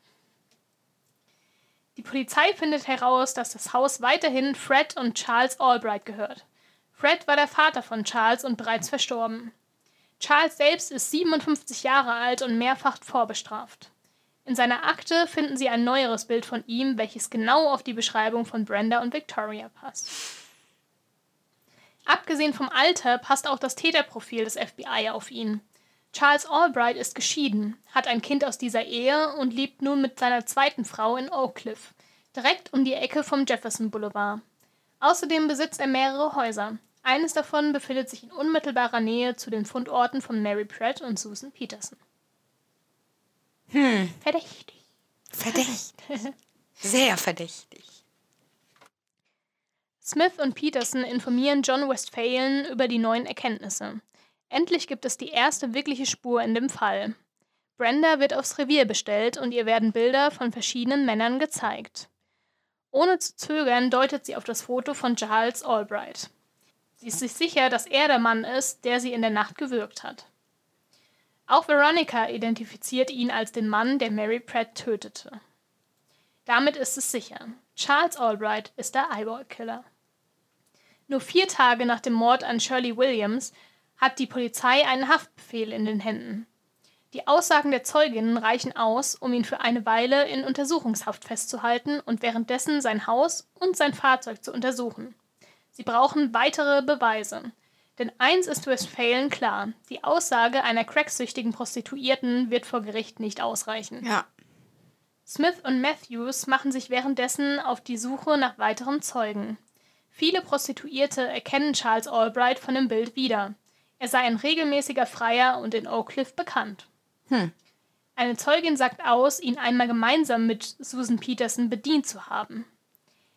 Die Polizei findet heraus, dass das Haus weiterhin Fred und Charles Albright gehört. Fred war der Vater von Charles und bereits verstorben. Charles selbst ist 57 Jahre alt und mehrfach vorbestraft. In seiner Akte finden sie ein neueres Bild von ihm, welches genau auf die Beschreibung von Brenda und Victoria passt. Abgesehen vom Alter passt auch das Täterprofil des FBI auf ihn. Charles Albright ist geschieden, hat ein Kind aus dieser Ehe und lebt nun mit seiner zweiten Frau in Oak Cliff, direkt um die Ecke vom Jefferson Boulevard. Außerdem besitzt er mehrere Häuser. Eines davon befindet sich in unmittelbarer Nähe zu den Fundorten von Mary Pratt und Susan Peterson. Hm. Verdächtig. Verdächtig. [LAUGHS] Sehr verdächtig. Smith und Peterson informieren John Westphalen über die neuen Erkenntnisse. Endlich gibt es die erste wirkliche Spur in dem Fall. Brenda wird aufs Revier bestellt und ihr werden Bilder von verschiedenen Männern gezeigt. Ohne zu zögern deutet sie auf das Foto von Charles Albright. Sie ist sich sicher, dass er der Mann ist, der sie in der Nacht gewürgt hat. Auch Veronica identifiziert ihn als den Mann, der Mary Pratt tötete. Damit ist es sicher. Charles Albright ist der Eyeball-Killer. Nur vier Tage nach dem Mord an Shirley Williams hat die Polizei einen Haftbefehl in den Händen. Die Aussagen der Zeuginnen reichen aus, um ihn für eine Weile in Untersuchungshaft festzuhalten und währenddessen sein Haus und sein Fahrzeug zu untersuchen. Sie brauchen weitere Beweise. Denn eins ist Westphalen klar: Die Aussage einer cracksüchtigen Prostituierten wird vor Gericht nicht ausreichen. Ja. Smith und Matthews machen sich währenddessen auf die Suche nach weiteren Zeugen. Viele Prostituierte erkennen Charles Albright von dem Bild wieder. Er sei ein regelmäßiger Freier und in Oak Cliff bekannt. Hm. Eine Zeugin sagt aus, ihn einmal gemeinsam mit Susan Peterson bedient zu haben.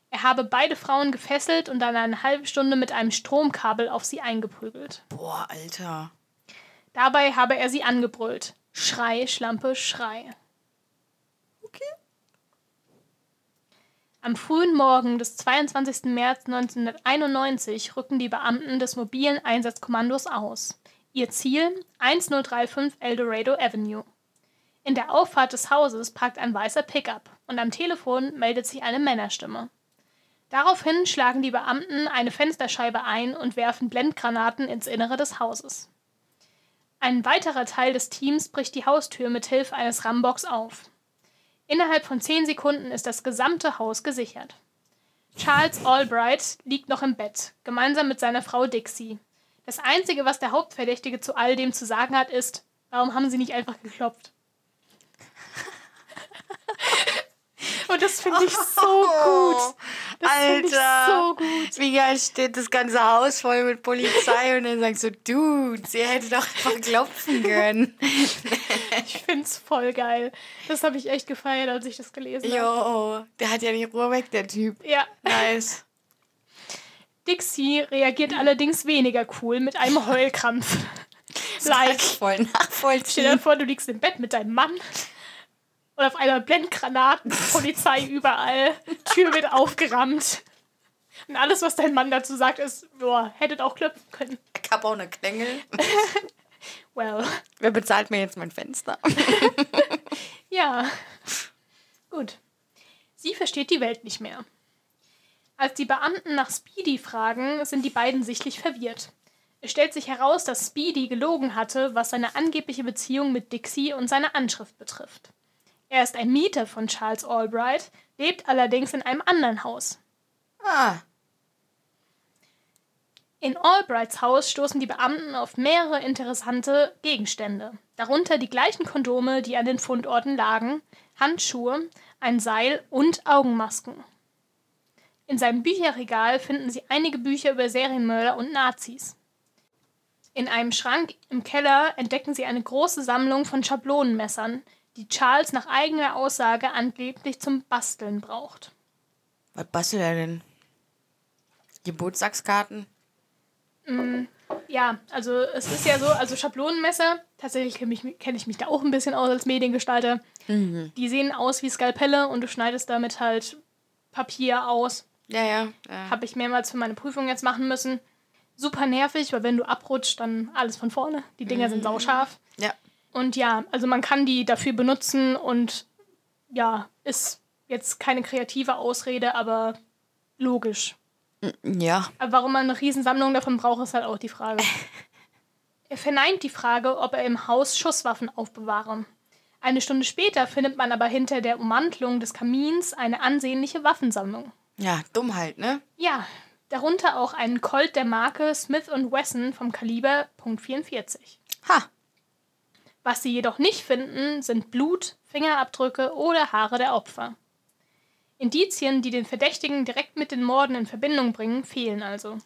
Er habe beide Frauen gefesselt und dann eine halbe Stunde mit einem Stromkabel auf sie eingeprügelt. Boah, Alter. Dabei habe er sie angebrüllt. Schrei, Schlampe, Schrei. Am frühen Morgen des 22. März 1991 rücken die Beamten des mobilen Einsatzkommandos aus. Ihr Ziel 1035 Eldorado Avenue. In der Auffahrt des Hauses parkt ein weißer Pickup und am Telefon meldet sich eine Männerstimme. Daraufhin schlagen die Beamten eine Fensterscheibe ein und werfen Blendgranaten ins Innere des Hauses. Ein weiterer Teil des Teams bricht die Haustür mit Hilfe eines Ramboks auf. Innerhalb von zehn Sekunden ist das gesamte Haus gesichert. Charles Albright liegt noch im Bett, gemeinsam mit seiner Frau Dixie. Das Einzige, was der Hauptverdächtige zu all dem zu sagen hat, ist, warum haben sie nicht einfach geklopft? Und das finde ich [LAUGHS] so gut. Das finde ich so gut. Wie geil steht das ganze Haus voll mit Polizei und dann sagst du, Dude, sie hätte doch einfach klopfen können. [LAUGHS] Ich finde es voll geil. Das habe ich echt gefeiert, als ich das gelesen habe. Jo, der hat ja die Ruhe weg, der Typ. Ja. Nice. Dixie reagiert allerdings weniger cool mit einem Heulkrampf. [LAUGHS] Like, voll stell dir nachvollziehen. vor, du liegst im Bett mit deinem Mann und auf einmal Blendgranaten, [LAUGHS] Polizei überall, Tür wird aufgerammt. Und alles, was dein Mann dazu sagt, ist, boah, hättet auch klopfen können. Ich habe auch eine Klingel. [LAUGHS] Well, Wer bezahlt mir jetzt mein Fenster? [LAUGHS] ja. Gut. Sie versteht die Welt nicht mehr. Als die Beamten nach Speedy fragen, sind die beiden sichtlich verwirrt. Es stellt sich heraus, dass Speedy gelogen hatte, was seine angebliche Beziehung mit Dixie und seine Anschrift betrifft. Er ist ein Mieter von Charles Albright, lebt allerdings in einem anderen Haus. Ah, In Albrights Haus stoßen die Beamten auf mehrere interessante Gegenstände, darunter die gleichen Kondome, die an den Fundorten lagen, Handschuhe, ein Seil und Augenmasken. In seinem Bücherregal finden sie einige Bücher über Serienmörder und Nazis. In einem Schrank im Keller entdecken sie eine große Sammlung von Schablonenmessern, die Charles nach eigener Aussage angeblich zum Basteln braucht. was bastelt er denn? Geburtstagskarten? Ja, also es ist ja so, also Schablonenmesser, tatsächlich kenne ich, kenn ich mich da auch ein bisschen aus als Mediengestalter. Die sehen aus wie Skalpelle und du schneidest damit halt Papier aus. Ja, ja. ja. Habe ich mehrmals für meine Prüfung jetzt machen müssen. Super nervig, weil wenn du abrutscht, dann alles von vorne. Die Dinger sind sauscharf. ja. Und ja, also man kann die dafür benutzen und ja, ist jetzt keine kreative Ausrede, aber logisch. Ja. Aber warum man eine Riesensammlung davon braucht, ist halt auch die Frage. [LAUGHS] Er verneint die Frage, ob er im Haus Schusswaffen aufbewahre. Eine Stunde später findet man aber hinter der Ummantelung des Kamins eine ansehnliche Waffensammlung. Ja, dumm halt, ne? Ja, darunter auch einen Colt der Marke Smith Wesson vom Kaliber .44. Ha! Was sie jedoch nicht finden, sind Blut, Fingerabdrücke oder Haare der Opfer. Indizien, die den Verdächtigen direkt mit den Morden in Verbindung bringen, fehlen also.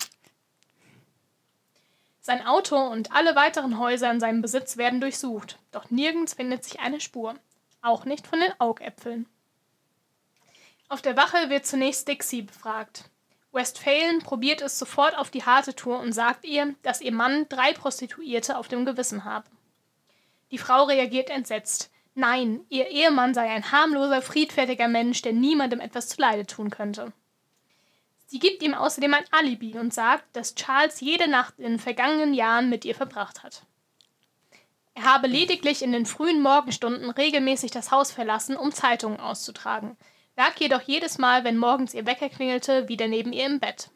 Sein Auto und alle weiteren Häuser in seinem Besitz werden durchsucht, doch nirgends findet sich eine Spur, auch nicht von den Augäpfeln. Auf der Wache wird zunächst Dixie befragt. Westphalen probiert es sofort auf die harte Tour und sagt ihr, dass ihr Mann drei Prostituierte auf dem Gewissen habe. Die Frau reagiert entsetzt. Nein, ihr Ehemann sei ein harmloser, friedfertiger Mensch, der niemandem etwas zuleide tun könnte. Sie gibt ihm außerdem ein Alibi und sagt, dass Charles jede Nacht in den vergangenen Jahren mit ihr verbracht hat. Er habe lediglich in den frühen Morgenstunden regelmäßig das Haus verlassen, um Zeitungen auszutragen, lag jedoch jedes Mal, wenn morgens ihr Wecker klingelte, wieder neben ihr im Bett.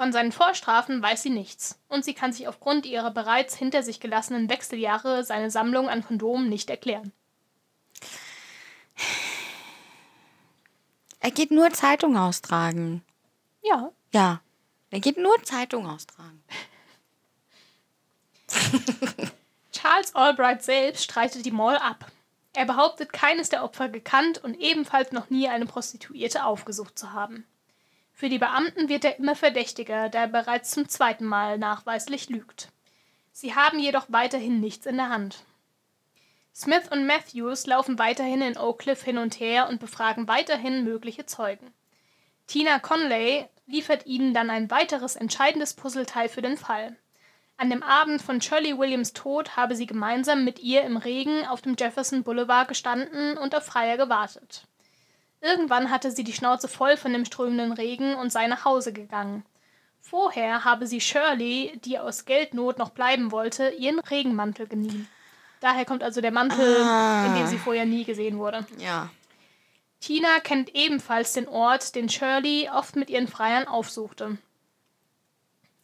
Von seinen Vorstrafen weiß sie nichts, und sie kann sich aufgrund ihrer bereits hinter sich gelassenen Wechseljahre seine Sammlung an Kondomen nicht erklären. Er geht nur Zeitung austragen. Ja. Ja. Er geht nur Zeitung austragen. [LAUGHS] Charles Albright selbst streitet die Mall ab. Er behauptet, keines der Opfer gekannt und ebenfalls noch nie eine Prostituierte aufgesucht zu haben. Für die Beamten wird er immer verdächtiger, da er bereits zum zweiten Mal nachweislich lügt. Sie haben jedoch weiterhin nichts in der Hand. Smith und Matthews laufen weiterhin in Oak Cliff hin und her und befragen weiterhin mögliche Zeugen. Tina Conley liefert ihnen dann ein weiteres entscheidendes Puzzleteil für den Fall. An dem Abend von Shirley Williams Tod habe sie gemeinsam mit ihr im Regen auf dem Jefferson Boulevard gestanden und auf Freier gewartet. Irgendwann hatte sie die Schnauze voll von dem strömenden Regen und sei nach Hause gegangen. Vorher habe sie Shirley, die aus Geldnot noch bleiben wollte, ihren Regenmantel geliehen. Daher kommt also der Mantel, ah. in dem sie vorher nie gesehen wurde. Ja. Tina kennt ebenfalls den Ort, den Shirley oft mit ihren Freiern aufsuchte.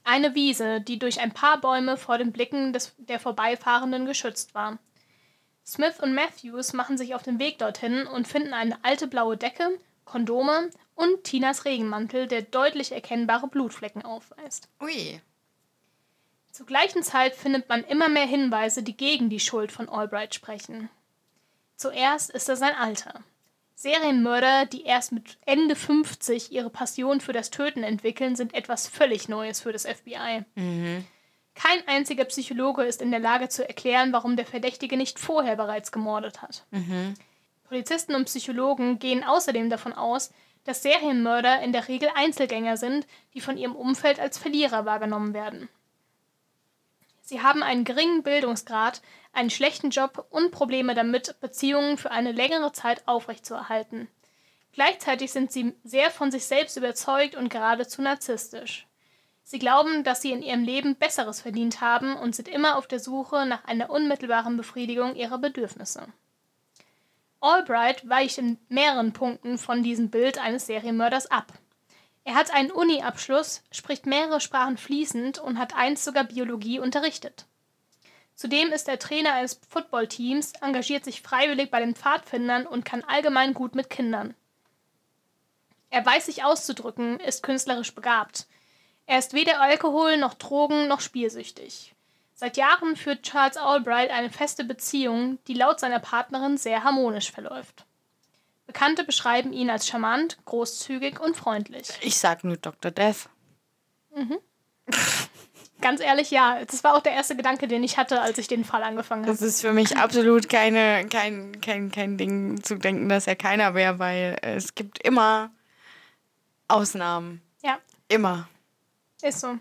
Eine Wiese, die durch ein paar Bäume vor den Blicken des, der Vorbeifahrenden geschützt war. Smith und Matthews machen sich auf den Weg dorthin und finden eine alte blaue Decke, Kondome und Tinas Regenmantel, der deutlich erkennbare Blutflecken aufweist. Ui. Zur gleichen Zeit findet man immer mehr Hinweise, die gegen die Schuld von Albright sprechen. Zuerst ist er sein Alter. Serienmörder, die erst mit Ende 50 ihre Passion für das Töten entwickeln, sind etwas völlig Neues für das FBI. Mhm. Kein einziger Psychologe ist in der Lage zu erklären, warum der Verdächtige nicht vorher bereits gemordet hat. Mhm. Polizisten und Psychologen gehen außerdem davon aus, dass Serienmörder in der Regel Einzelgänger sind, die von ihrem Umfeld als Verlierer wahrgenommen werden. Sie haben einen geringen Bildungsgrad, einen schlechten Job und Probleme damit, Beziehungen für eine längere Zeit aufrechtzuerhalten. Gleichzeitig sind sie sehr von sich selbst überzeugt und geradezu narzisstisch. Sie glauben, dass sie in ihrem Leben Besseres verdient haben und sind immer auf der Suche nach einer unmittelbaren Befriedigung ihrer Bedürfnisse. Albright weicht in mehreren Punkten von diesem Bild eines Serienmörders ab. Er hat einen Uni-Abschluss, spricht mehrere Sprachen fließend und hat einst sogar Biologie unterrichtet. Zudem ist er Trainer eines Footballteams, engagiert sich freiwillig bei den Pfadfindern und kann allgemein gut mit Kindern. Er weiß sich auszudrücken, ist künstlerisch begabt. Er ist weder Alkohol noch Drogen noch spielsüchtig. Seit Jahren führt Charles Albright eine feste Beziehung, die laut seiner Partnerin sehr harmonisch verläuft. Bekannte beschreiben ihn als charmant, großzügig und freundlich. Ich sag nur Dr. Death. Mhm. [LAUGHS] Ganz ehrlich, ja. Das war auch der erste Gedanke, den ich hatte, als ich den Fall angefangen habe. Das ist für mich absolut keine, kein, kein, kein Ding zu denken, dass er keiner wäre, weil es gibt immer Ausnahmen. Ja. Immer. Ist so.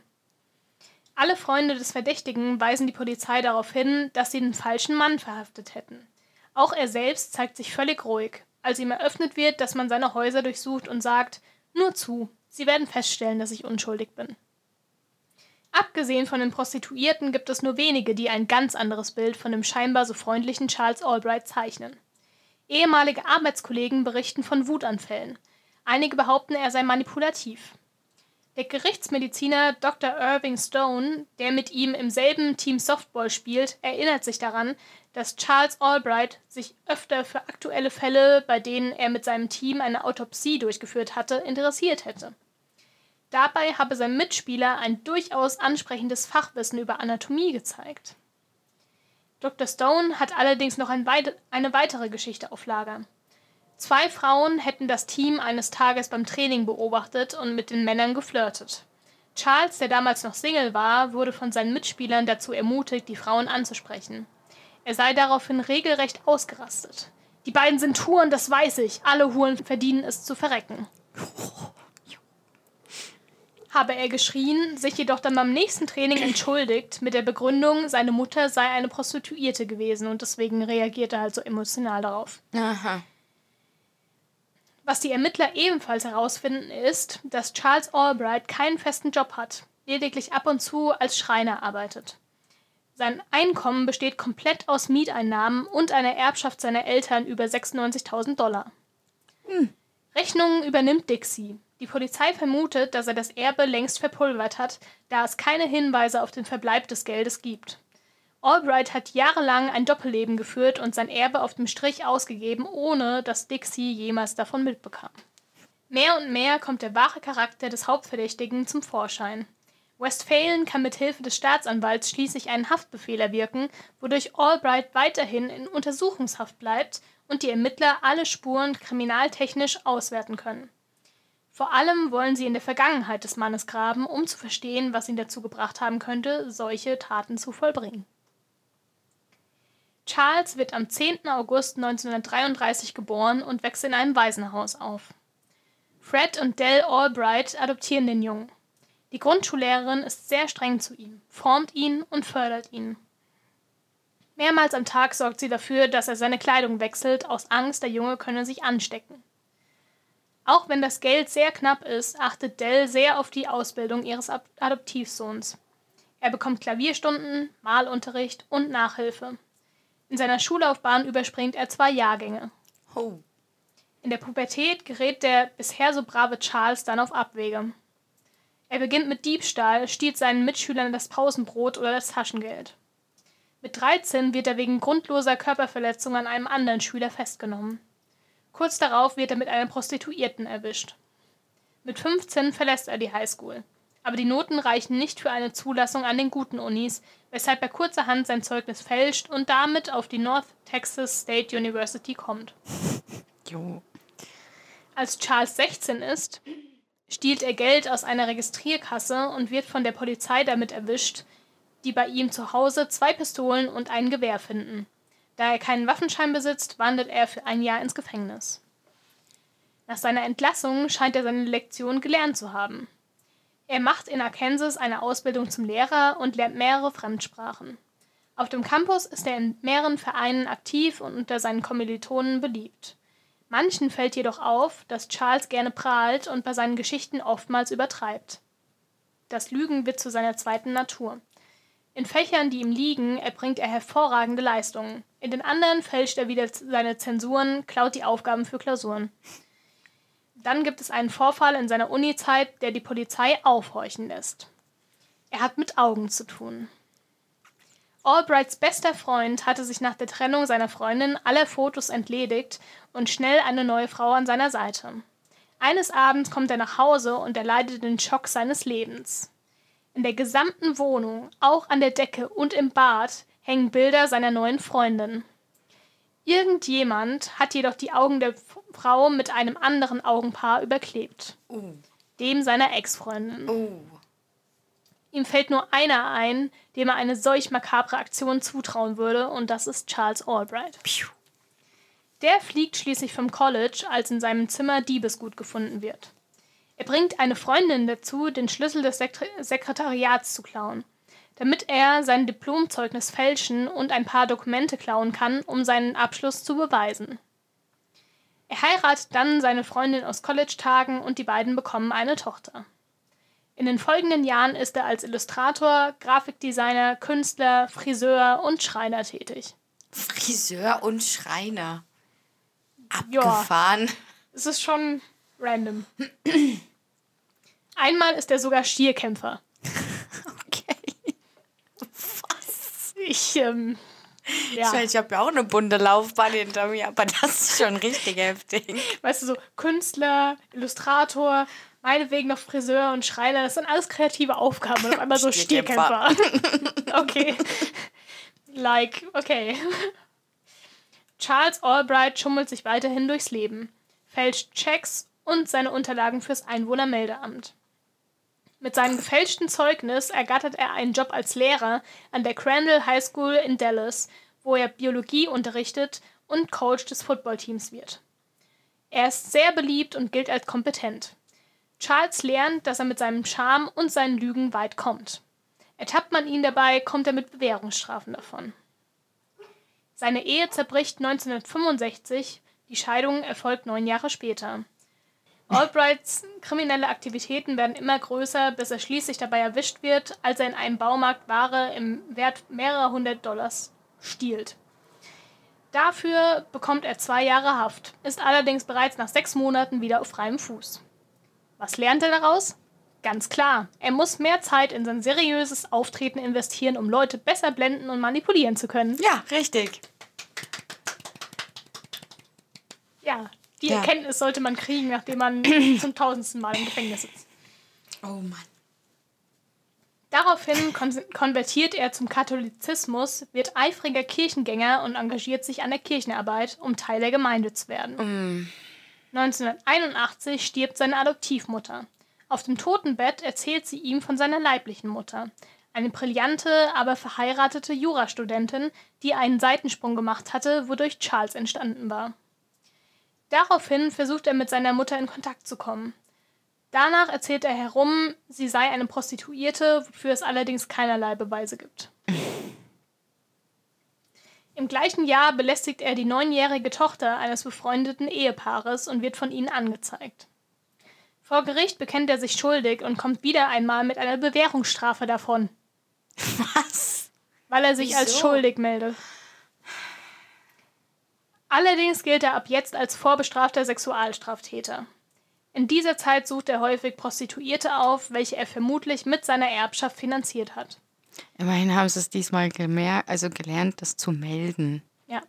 Alle Freunde des Verdächtigen weisen die Polizei darauf hin, dass sie den falschen Mann verhaftet hätten. Auch er selbst zeigt sich völlig ruhig als ihm eröffnet wird, dass man seine Häuser durchsucht und sagt, nur zu, Sie werden feststellen, dass ich unschuldig bin. Abgesehen von den Prostituierten gibt es nur wenige, die ein ganz anderes Bild von dem scheinbar so freundlichen Charles Albright zeichnen. Ehemalige Arbeitskollegen berichten von Wutanfällen. Einige behaupten, er sei manipulativ. Der Gerichtsmediziner Dr. Irving Stone, der mit ihm im selben Team Softball spielt, erinnert sich daran, dass Charles Albright sich öfter für aktuelle Fälle, bei denen er mit seinem Team eine Autopsie durchgeführt hatte, interessiert hätte. Dabei habe sein Mitspieler ein durchaus ansprechendes Fachwissen über Anatomie gezeigt. Dr. Stone hat allerdings noch ein weit eine weitere Geschichte auf Lager. Zwei Frauen hätten das Team eines Tages beim Training beobachtet und mit den Männern geflirtet. Charles, der damals noch Single war, wurde von seinen Mitspielern dazu ermutigt, die Frauen anzusprechen. Er sei daraufhin regelrecht ausgerastet. Die beiden sind Huren, das weiß ich. Alle Huren verdienen es zu verrecken. Habe er geschrien, sich jedoch dann beim nächsten Training entschuldigt, mit der Begründung, seine Mutter sei eine Prostituierte gewesen und deswegen reagierte er halt so emotional darauf. Aha. Was die Ermittler ebenfalls herausfinden, ist, dass Charles Albright keinen festen Job hat, lediglich ab und zu als Schreiner arbeitet. Sein Einkommen besteht komplett aus Mieteinnahmen und einer Erbschaft seiner Eltern über 96.000 Dollar. Hm. Rechnungen übernimmt Dixie. Die Polizei vermutet, dass er das Erbe längst verpulvert hat, da es keine Hinweise auf den Verbleib des Geldes gibt. Albright hat jahrelang ein Doppelleben geführt und sein Erbe auf dem Strich ausgegeben, ohne dass Dixie jemals davon mitbekam. Mehr und mehr kommt der wahre Charakter des Hauptverdächtigen zum Vorschein. Westphalen kann mit Hilfe des Staatsanwalts schließlich einen Haftbefehl erwirken, wodurch Albright weiterhin in Untersuchungshaft bleibt und die Ermittler alle Spuren kriminaltechnisch auswerten können. Vor allem wollen sie in der Vergangenheit des Mannes graben, um zu verstehen, was ihn dazu gebracht haben könnte, solche Taten zu vollbringen. Charles wird am 10. August 1933 geboren und wächst in einem Waisenhaus auf. Fred und Dell Albright adoptieren den Jungen. Die Grundschullehrerin ist sehr streng zu ihm, formt ihn und fördert ihn. Mehrmals am Tag sorgt sie dafür, dass er seine Kleidung wechselt, aus Angst, der Junge könne sich anstecken. Auch wenn das Geld sehr knapp ist, achtet Dell sehr auf die Ausbildung ihres Adoptivsohns. Er bekommt Klavierstunden, Malunterricht und Nachhilfe. In seiner Schullaufbahn überspringt er zwei Jahrgänge. Oh. In der Pubertät gerät der bisher so brave Charles dann auf Abwege. Er beginnt mit Diebstahl, stiehlt seinen Mitschülern das Pausenbrot oder das Taschengeld. Mit 13 wird er wegen grundloser Körperverletzung an einem anderen Schüler festgenommen. Kurz darauf wird er mit einer Prostituierten erwischt. Mit 15 verlässt er die Highschool aber die Noten reichen nicht für eine Zulassung an den guten Unis, weshalb er kurzerhand sein Zeugnis fälscht und damit auf die North Texas State University kommt. [LAUGHS] Jo. Als Charles 16 ist, stiehlt er Geld aus einer Registrierkasse und wird von der Polizei damit erwischt, die bei ihm zu Hause zwei Pistolen und ein Gewehr finden. Da er keinen Waffenschein besitzt, wandert er für ein Jahr ins Gefängnis. Nach seiner Entlassung scheint er seine Lektion gelernt zu haben. Er macht in Arkansas eine Ausbildung zum Lehrer und lernt mehrere Fremdsprachen. Auf dem Campus ist er in mehreren Vereinen aktiv und unter seinen Kommilitonen beliebt. Manchen fällt jedoch auf, dass Charles gerne prahlt und bei seinen Geschichten oftmals übertreibt. Das Lügen wird zu seiner zweiten Natur. In Fächern, die ihm liegen, erbringt er hervorragende Leistungen. In den anderen fälscht er wieder seine Zensuren, klaut die Aufgaben für Klausuren. Dann gibt es einen Vorfall in seiner Uni-Zeit, der die Polizei aufhorchen lässt. Er hat mit Augen zu tun. Albrights bester Freund hatte sich nach der Trennung seiner Freundin aller Fotos entledigt und schnell eine neue Frau an seiner Seite. Eines Abends kommt er nach Hause und erleidet den Schock seines Lebens. In der gesamten Wohnung, auch an der Decke und im Bad, hängen Bilder seiner neuen Freundin. Irgendjemand hat jedoch die Augen der Frau mit einem anderen Augenpaar überklebt. Uh. Dem seiner Ex-Freundin. Uh. Ihm fällt nur einer ein, dem er eine solch makabre Aktion zutrauen würde, und das ist Charles Albright. Piu. Der fliegt schließlich vom College, als in seinem Zimmer Diebesgut gefunden wird. Er bringt eine Freundin dazu, den Schlüssel des Sekre Sekretariats zu klauen damit er sein Diplomzeugnis fälschen und ein paar Dokumente klauen kann, um seinen Abschluss zu beweisen. Er heiratet dann seine Freundin aus College-Tagen und die beiden bekommen eine Tochter. In den folgenden Jahren ist er als Illustrator, Grafikdesigner, Künstler, Friseur und Schreiner tätig. Friseur und Schreiner. Abgefahren. Ja, es ist schon random. [CLEARS THROAT] Einmal ist er sogar Stierkämpfer. [LAUGHS] Okay. Ich, ähm, ja. Ich, ich habe ja auch eine bunte Laufbahn hinter mir, aber das ist schon richtig heftig. weißt du, so Künstler, Illustrator, meinetwegen noch Friseur und Schreiner, das sind alles kreative Aufgaben und auf einmal so Stierkämpfer. Stierkämpfer. [LAUGHS] okay. Like, okay. Charles Albright schummelt sich weiterhin durchs Leben, fälscht Checks und seine Unterlagen fürs Einwohnermeldeamt. Mit seinem gefälschten Zeugnis ergattert er einen Job als Lehrer an der Crandall High School in Dallas, wo er Biologie unterrichtet und Coach des Footballteams wird. Er ist sehr beliebt und gilt als kompetent. Charles lernt, dass er mit seinem Charme und seinen Lügen weit kommt. Ertappt man ihn dabei, kommt er mit Bewährungsstrafen davon. Seine Ehe zerbricht 1965, die Scheidung erfolgt neun Jahre später. Albrights kriminelle Aktivitäten werden immer größer, bis er schließlich dabei erwischt wird, als er in einem Baumarkt Ware im Wert mehrerer hundert Dollars stiehlt. Dafür bekommt er zwei Jahre Haft, ist allerdings bereits nach sechs Monaten wieder auf freiem Fuß. Was lernt er daraus? Ganz klar, er muss mehr Zeit in sein seriöses Auftreten investieren, um Leute besser blenden und manipulieren zu können. Ja, richtig. Ja, die Ja. Erkenntnis sollte man kriegen, nachdem man [CLEARS THROAT] zum tausendsten Mal im Gefängnis sitzt. Oh Mann. Daraufhin kon konvertiert er zum Katholizismus, wird eifriger Kirchengänger und engagiert sich an der Kirchenarbeit, um Teil der Gemeinde zu werden. 1981 stirbt seine Adoptivmutter. Auf dem Totenbett erzählt sie ihm von seiner leiblichen Mutter, eine brillante, aber verheiratete Jurastudentin, die einen Seitensprung gemacht hatte, wodurch Charles entstanden war. Daraufhin versucht er mit seiner Mutter in Kontakt zu kommen. Danach erzählt er herum, sie sei eine Prostituierte, wofür es allerdings keinerlei Beweise gibt. Im gleichen Jahr belästigt er die neunjährige Tochter eines befreundeten Ehepaares und wird von ihnen angezeigt. Vor Gericht bekennt er sich schuldig und kommt wieder einmal mit einer Bewährungsstrafe davon, Was? weil er sich als Wieso? schuldig meldet. Allerdings gilt er ab jetzt als vorbestrafter Sexualstraftäter. In dieser Zeit sucht er häufig Prostituierte auf, welche er vermutlich mit seiner Erbschaft finanziert hat. Immerhin haben sie es diesmal gemerkt, also gelernt, das zu melden. Ja.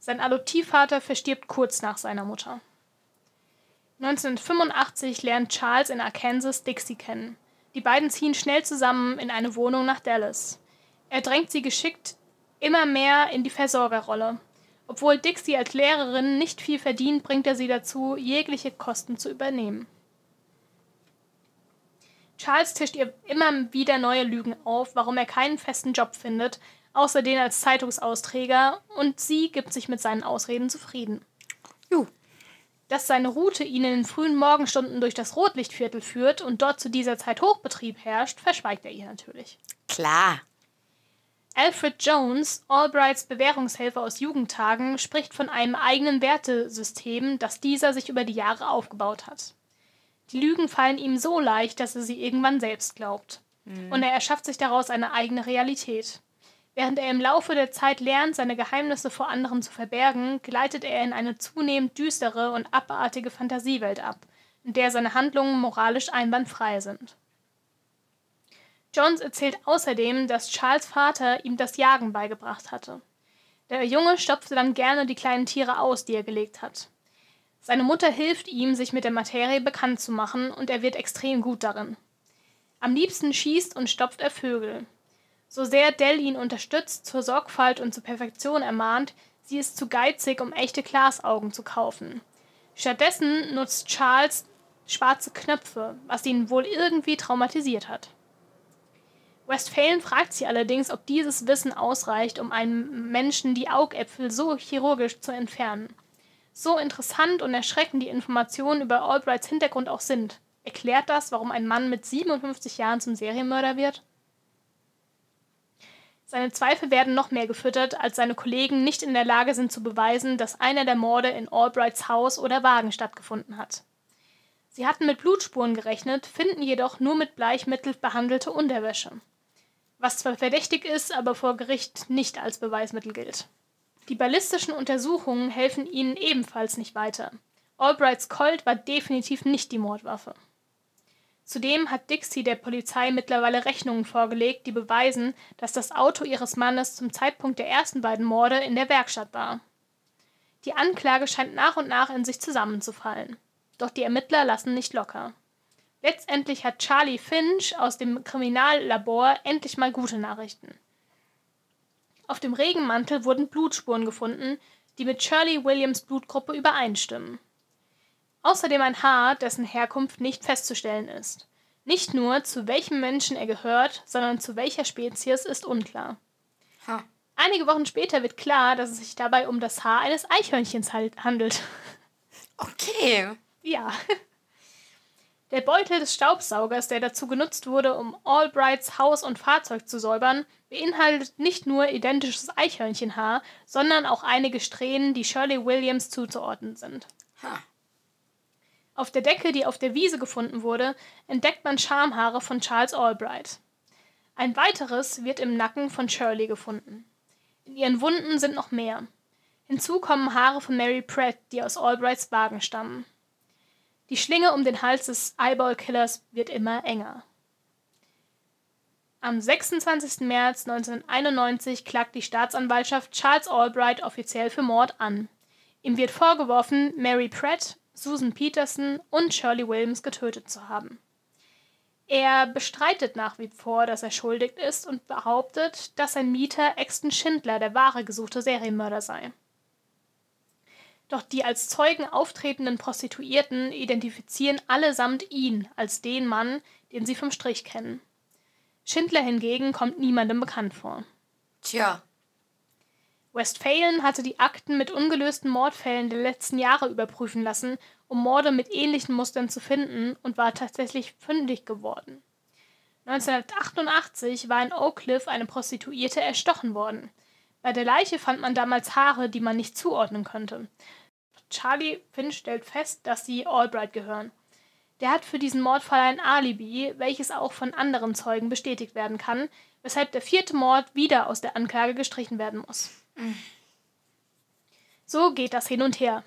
Sein Adoptivvater verstirbt kurz nach seiner Mutter. 1985 lernt Charles in Arkansas Dixie kennen. Die beiden ziehen schnell zusammen in eine Wohnung nach Dallas. Er drängt sie geschickt immer mehr in die Versorgerrolle. Obwohl Dixie als Lehrerin nicht viel verdient, bringt er sie dazu, jegliche Kosten zu übernehmen. Charles tischt ihr immer wieder neue Lügen auf, warum er keinen festen Job findet, außer den als Zeitungsausträger, und sie gibt sich mit seinen Ausreden zufrieden. Juh. Dass seine Route ihn in den frühen Morgenstunden durch das Rotlichtviertel führt und dort zu dieser Zeit Hochbetrieb herrscht, verschweigt er ihr natürlich. Klar. Alfred Jones, Albrights Bewährungshelfer aus Jugendtagen, spricht von einem eigenen Wertesystem, das dieser sich über die Jahre aufgebaut hat. Die Lügen fallen ihm so leicht, dass er sie irgendwann selbst glaubt. Und er erschafft sich daraus eine eigene Realität. Während er im Laufe der Zeit lernt, seine Geheimnisse vor anderen zu verbergen, gleitet er in eine zunehmend düstere und abartige Fantasiewelt ab, in der seine Handlungen moralisch einwandfrei sind. Jones erzählt außerdem, dass Charles Vater ihm das Jagen beigebracht hatte. Der Junge stopfte dann gerne die kleinen Tiere aus, die er gelegt hat. Seine Mutter hilft ihm, sich mit der Materie bekannt zu machen, und er wird extrem gut darin. Am liebsten schießt und stopft er Vögel. So sehr Dell ihn unterstützt, zur Sorgfalt und zur Perfektion ermahnt, sie ist zu geizig, um echte Glasaugen zu kaufen. Stattdessen nutzt Charles schwarze Knöpfe, was ihn wohl irgendwie traumatisiert hat. Westphalen fragt sie allerdings, ob dieses Wissen ausreicht, um einem Menschen die Augäpfel so chirurgisch zu entfernen. So interessant und erschreckend die Informationen über Albrights Hintergrund auch sind. Erklärt das, warum ein Mann mit 57 Jahren zum Serienmörder wird? Seine Zweifel werden noch mehr gefüttert, als seine Kollegen nicht in der Lage sind zu beweisen, dass einer der Morde in Albrights Haus oder Wagen stattgefunden hat. Sie hatten mit Blutspuren gerechnet, finden jedoch nur mit Bleichmittel behandelte Unterwäsche. Was zwar verdächtig ist, aber vor Gericht nicht als Beweismittel gilt. Die ballistischen Untersuchungen helfen ihnen ebenfalls nicht weiter. Albrights Colt war definitiv nicht die Mordwaffe. Zudem hat Dixie der Polizei mittlerweile Rechnungen vorgelegt, die beweisen, dass das Auto ihres Mannes zum Zeitpunkt der ersten beiden Morde in der Werkstatt war. Die Anklage scheint nach und nach in sich zusammenzufallen. Doch die Ermittler lassen nicht locker. Letztendlich hat Charlie Finch aus dem Kriminallabor endlich mal gute Nachrichten. Auf dem Regenmantel wurden Blutspuren gefunden, die mit Shirley Williams Blutgruppe übereinstimmen. Außerdem ein Haar, dessen Herkunft nicht festzustellen ist. Nicht nur, zu welchem Menschen er gehört, sondern zu welcher Spezies ist unklar. Ha. Einige Wochen später wird klar, dass es sich dabei um das Haar eines Eichhörnchens handelt. Okay. Ja. Der Beutel des Staubsaugers, der dazu genutzt wurde, um Albrights Haus und Fahrzeug zu säubern, beinhaltet nicht nur identisches Eichhörnchenhaar, sondern auch einige Strähnen, die Shirley Williams zuzuordnen sind. Ha. Auf der Decke, die auf der Wiese gefunden wurde, entdeckt man Schamhaare von Charles Albright. Ein weiteres wird im Nacken von Shirley gefunden. In ihren Wunden sind noch mehr. Hinzu kommen Haare von Mary Pratt, die aus Albrights Wagen stammen. Die Schlinge um den Hals des Eyeball-Killers wird immer enger. Am 26. März 1991 klagt die Staatsanwaltschaft Charles Albright offiziell für Mord an. Ihm wird vorgeworfen, Mary Pratt, Susan Peterson und Shirley Williams getötet zu haben. Er bestreitet nach wie vor, dass er schuldig ist und behauptet, dass sein Mieter Exton Schindler der wahre gesuchte Serienmörder sei. Doch die als Zeugen auftretenden Prostituierten identifizieren allesamt ihn als den Mann, den sie vom Strich kennen. Schindler hingegen kommt niemandem bekannt vor. Tja, Westphalen hatte die Akten mit ungelösten Mordfällen der letzten Jahre überprüfen lassen, um Morde mit ähnlichen Mustern zu finden und war tatsächlich fündig geworden. 1988 war in Oak Cliff eine Prostituierte erstochen worden. Bei der Leiche fand man damals Haare, die man nicht zuordnen konnte. Charlie Finch stellt fest, dass sie Albright gehören. Der hat für diesen Mordfall ein Alibi, welches auch von anderen Zeugen bestätigt werden kann, weshalb der vierte Mord wieder aus der Anklage gestrichen werden muss. So geht das hin und her.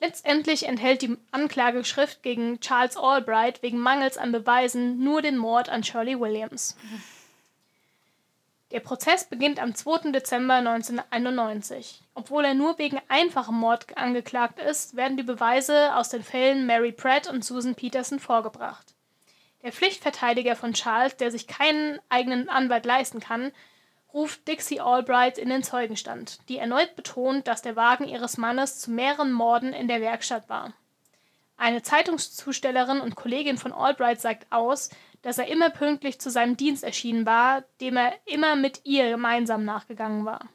Letztendlich enthält die Anklageschrift gegen Charles Albright wegen Mangels an Beweisen nur den Mord an Shirley Williams. Der Prozess beginnt am 2. Dezember 1991. Obwohl er nur wegen einfachem Mord angeklagt ist, werden die Beweise aus den Fällen Mary Pratt und Susan Peterson vorgebracht. Der Pflichtverteidiger von Charles, der sich keinen eigenen Anwalt leisten kann, ruft Dixie Albright in den Zeugenstand, die erneut betont, dass der Wagen ihres Mannes zu mehreren Morden in der Werkstatt war. Eine Zeitungszustellerin und Kollegin von Albright sagt aus, dass er immer pünktlich zu seinem Dienst erschienen war, dem er immer mit ihr gemeinsam nachgegangen war.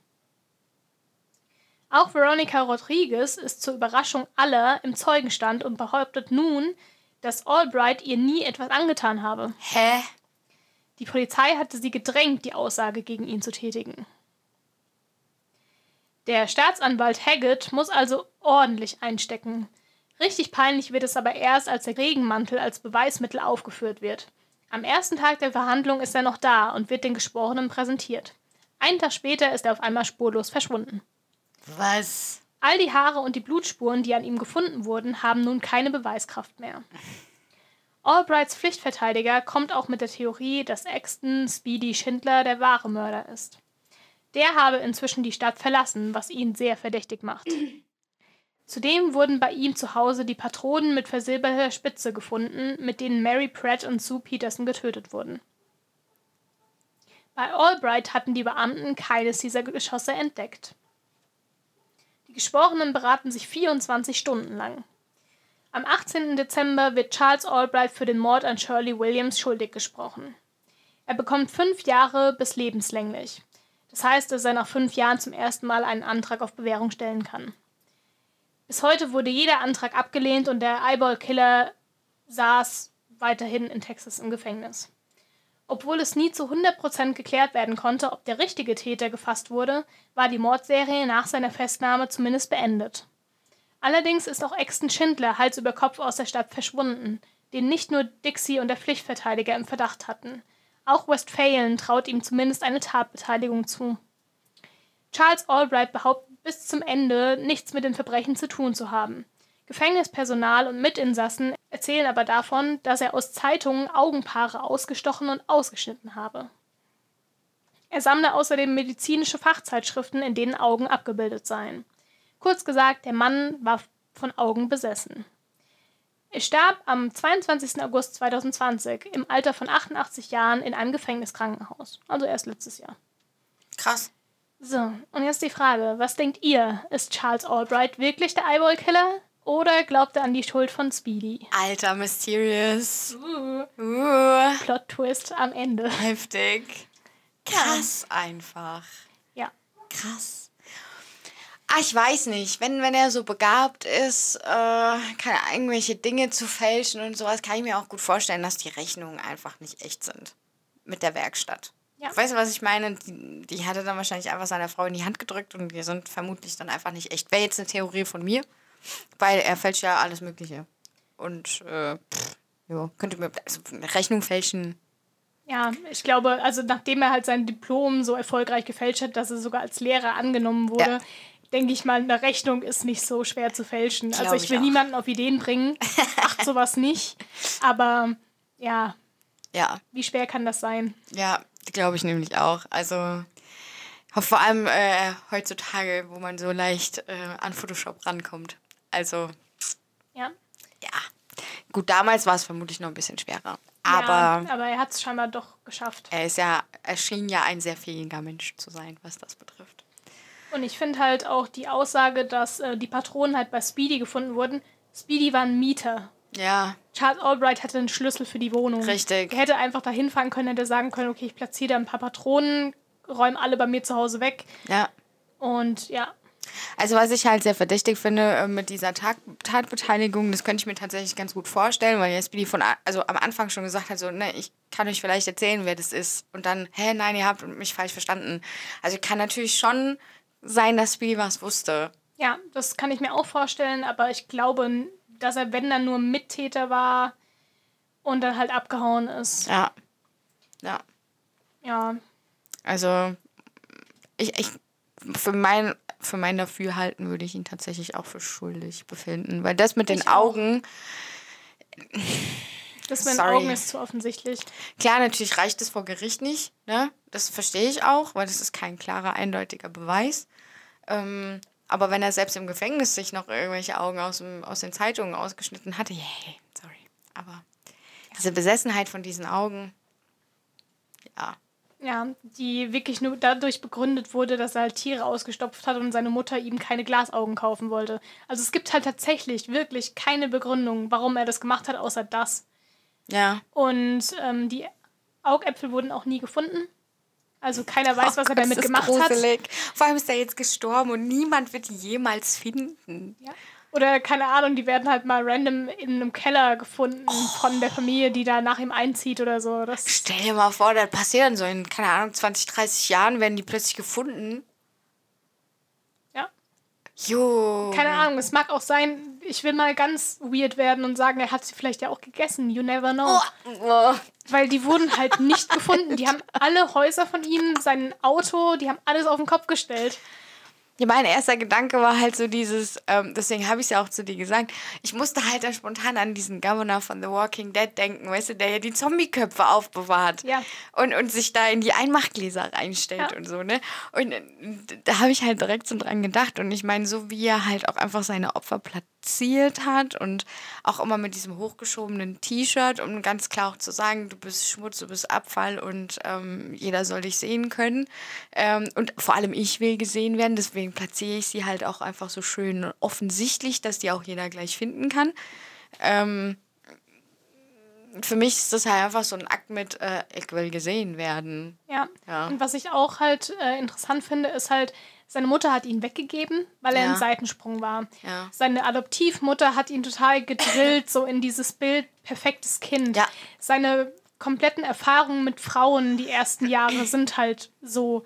Auch Veronica Rodriguez ist zur Überraschung aller im Zeugenstand und behauptet nun, dass Albright ihr nie etwas angetan habe. Hä? Die Polizei hatte sie gedrängt, die Aussage gegen ihn zu tätigen. Der Staatsanwalt Haggett muss also ordentlich einstecken. Richtig peinlich wird es aber erst, als der Regenmantel als Beweismittel aufgeführt wird. Am ersten Tag der Verhandlung ist er noch da und wird den Geschworenen präsentiert. Einen Tag später ist er auf einmal spurlos verschwunden. Was? All die Haare und die Blutspuren, die an ihm gefunden wurden, haben nun keine Beweiskraft mehr. Albrights Pflichtverteidiger kommt auch mit der Theorie, dass Exton Speedy Schindler der wahre Mörder ist. Der habe inzwischen die Stadt verlassen, was ihn sehr verdächtig macht. Zudem wurden bei ihm zu Hause die Patronen mit versilberter Spitze gefunden, mit denen Mary Pratt und Sue Peterson getötet wurden. Bei Albright hatten die Beamten keines dieser Geschosse entdeckt. Die Geschworenen beraten sich 24 Stunden lang. Am 18. Dezember wird Charles Albright für den Mord an Shirley Williams schuldig gesprochen. Er bekommt fünf Jahre bis lebenslänglich. Das heißt, dass er nach fünf Jahren zum ersten Mal einen Antrag auf Bewährung stellen kann. Bis heute wurde jeder Antrag abgelehnt und der Eyeball-Killer saß weiterhin in Texas im Gefängnis. Obwohl es nie zu 100% geklärt werden konnte, ob der richtige Täter gefasst wurde, war die Mordserie nach seiner Festnahme zumindest beendet. Allerdings ist auch Exton Schindler Hals über Kopf aus der Stadt verschwunden, den nicht nur Dixie und der Pflichtverteidiger im Verdacht hatten. Auch Westphalen traut ihm zumindest eine Tatbeteiligung zu. Charles Albright behauptet bis zum Ende, nichts mit den Verbrechen zu tun zu haben. Gefängnispersonal und Mitinsassen erzählen aber davon, dass er aus Zeitungen Augenpaare ausgestochen und ausgeschnitten habe. Er sammle außerdem medizinische Fachzeitschriften, in denen Augen abgebildet seien. Kurz gesagt, der Mann war von Augen besessen. Er starb am 22. August 2020 im Alter von 88 Jahren in einem Gefängniskrankenhaus. Also erst letztes Jahr. Krass. So, und jetzt die Frage: Was denkt ihr? Ist Charles Albright wirklich der Eyeball-Killer? Oder glaubt er an die Schuld von Speedy? Alter, mysterious. Uh, Uh, Plot-Twist am Ende. heftig. Krass einfach. Ja. Krass. Ah, ich weiß nicht. Wenn, wenn er so begabt ist, äh, keine irgendwelche Dinge zu fälschen und sowas, kann ich mir auch gut vorstellen, dass die Rechnungen einfach nicht echt sind. Mit der Werkstatt. Ja. Weißt du, was ich meine? Die, die hatte dann wahrscheinlich einfach seiner Frau in die Hand gedrückt und die sind vermutlich dann einfach nicht echt. Wäre jetzt eine Theorie von mir, weil er fälscht ja alles Mögliche. Und, äh, pff, ja, könnte mir, also eine Rechnung fälschen, Ja, ich glaube, also nachdem er halt sein Diplom so erfolgreich gefälscht hat, dass er sogar als Lehrer angenommen wurde, Ja. denke ich mal, eine Rechnung ist nicht so schwer zu fälschen. also Glaub ich ich will auch. niemanden auf Ideen bringen, [LAUGHS] macht sowas nicht. Aber ja, ja, wie schwer kann das sein? Ja, glaube ich nämlich auch. Also vor allem äh, heutzutage, wo man so leicht äh, an Photoshop rankommt. Also Ja. ja, gut, damals war es vermutlich noch ein bisschen schwerer. Aber ja, aber er hat es scheinbar doch geschafft. er ist ja, er schien ja ein sehr fähiger Mensch zu sein, was das betrifft. Und ich finde halt auch die Aussage, dass äh, die Patronen halt bei Speedy gefunden wurden. Speedy war ein Mieter. Ja, Charles Albright hatte einen Schlüssel für die Wohnung. Richtig. Er hätte einfach dahin fahren können, hätte sagen können, okay, ich platziere da ein paar Patronen, räume alle bei mir zu Hause weg. ja. Und ja, Also was ich halt sehr verdächtig finde äh, mit dieser Tat Tatbeteiligung, das könnte ich mir tatsächlich ganz gut vorstellen, weil jetzt Speedy von also am Anfang schon gesagt hat, so, ne, ich kann euch vielleicht erzählen, wer das ist. Und dann, hä, nein, ihr habt mich falsch verstanden. Also kann natürlich schon sein, dass Speedy was wusste. ja, das kann ich mir auch vorstellen, aber ich glaube, dass er, wenn dann nur Mittäter war und dann halt abgehauen ist. Ja. Ja. Ja, Also ich, ich für mein für mein Dafürhalten würde ich ihn tatsächlich auch für schuldig befinden, weil das mit den Ich auch. Augen, das mit den. Augen ist zu offensichtlich. Klar, natürlich reicht es vor Gericht nicht, ne? Das verstehe ich auch, weil das ist kein klarer, eindeutiger Beweis. Ähm, aber wenn er selbst im Gefängnis sich noch irgendwelche Augen aus, dem, aus den Zeitungen ausgeschnitten hatte, yay, sorry. Aber diese Besessenheit von diesen Augen, ja, Ja, die wirklich nur dadurch begründet wurde, dass er halt Tiere ausgestopft hat und seine Mutter ihm keine Glasaugen kaufen wollte. Also es gibt halt tatsächlich wirklich keine Begründung, warum er das gemacht hat, außer das. ja. Und ähm, die Augäpfel wurden auch nie gefunden. Also keiner weiß, was Oh er Gott, damit gemacht hat. gruselig. Vor allem ist er jetzt gestorben und niemand wird ihn jemals finden. Ja. Oder keine Ahnung, die werden halt mal random in einem Keller gefunden von der Familie, die da nach ihm einzieht oder so. Das, Stell dir mal vor, das passiert dann so in, keine Ahnung, 20, 30 Jahren, werden die plötzlich gefunden. Jo. Keine Ahnung, es mag auch sein, ich will mal ganz weird werden und sagen, er hat sie vielleicht ja auch gegessen. You never know. Oh. Weil die wurden halt nicht [LAUGHS] gefunden. Die haben alle Häuser von ihm, sein Auto, die haben alles auf den Kopf gestellt. Ja, mein erster Gedanke war halt so dieses, ähm, deswegen habe ich es ja auch zu dir gesagt, ich musste halt da spontan an diesen Governor von The Walking Dead denken, weißt du, der ja die Zombieköpfe aufbewahrt Ja. und, und sich da in die Einmachgläser reinstellt Ja. und so, ne? Und äh, da habe ich halt direkt so dran gedacht und ich meine, so wie er halt auch einfach seine Opfer platziert hat und auch immer mit diesem hochgeschobenen T-Shirt, um ganz klar auch zu sagen, du bist Schmutz, du bist Abfall und ähm, jeder soll dich sehen können. Ähm, und vor allem ich will gesehen werden, deswegen platziere ich sie halt auch einfach so schön offensichtlich, dass die auch jeder gleich finden kann. Ähm, für mich ist das halt einfach so ein Akt mit, äh, ich will gesehen werden. Ja. Ja. Und was ich auch halt äh, interessant finde, ist halt, seine Mutter hat ihn weggegeben, weil er Ja. im Seitensprung war. Ja. Seine Adoptivmutter hat ihn total gedrillt, so in dieses Bild perfektes Kind. Ja. Seine kompletten Erfahrungen mit Frauen die ersten Jahre sind halt so.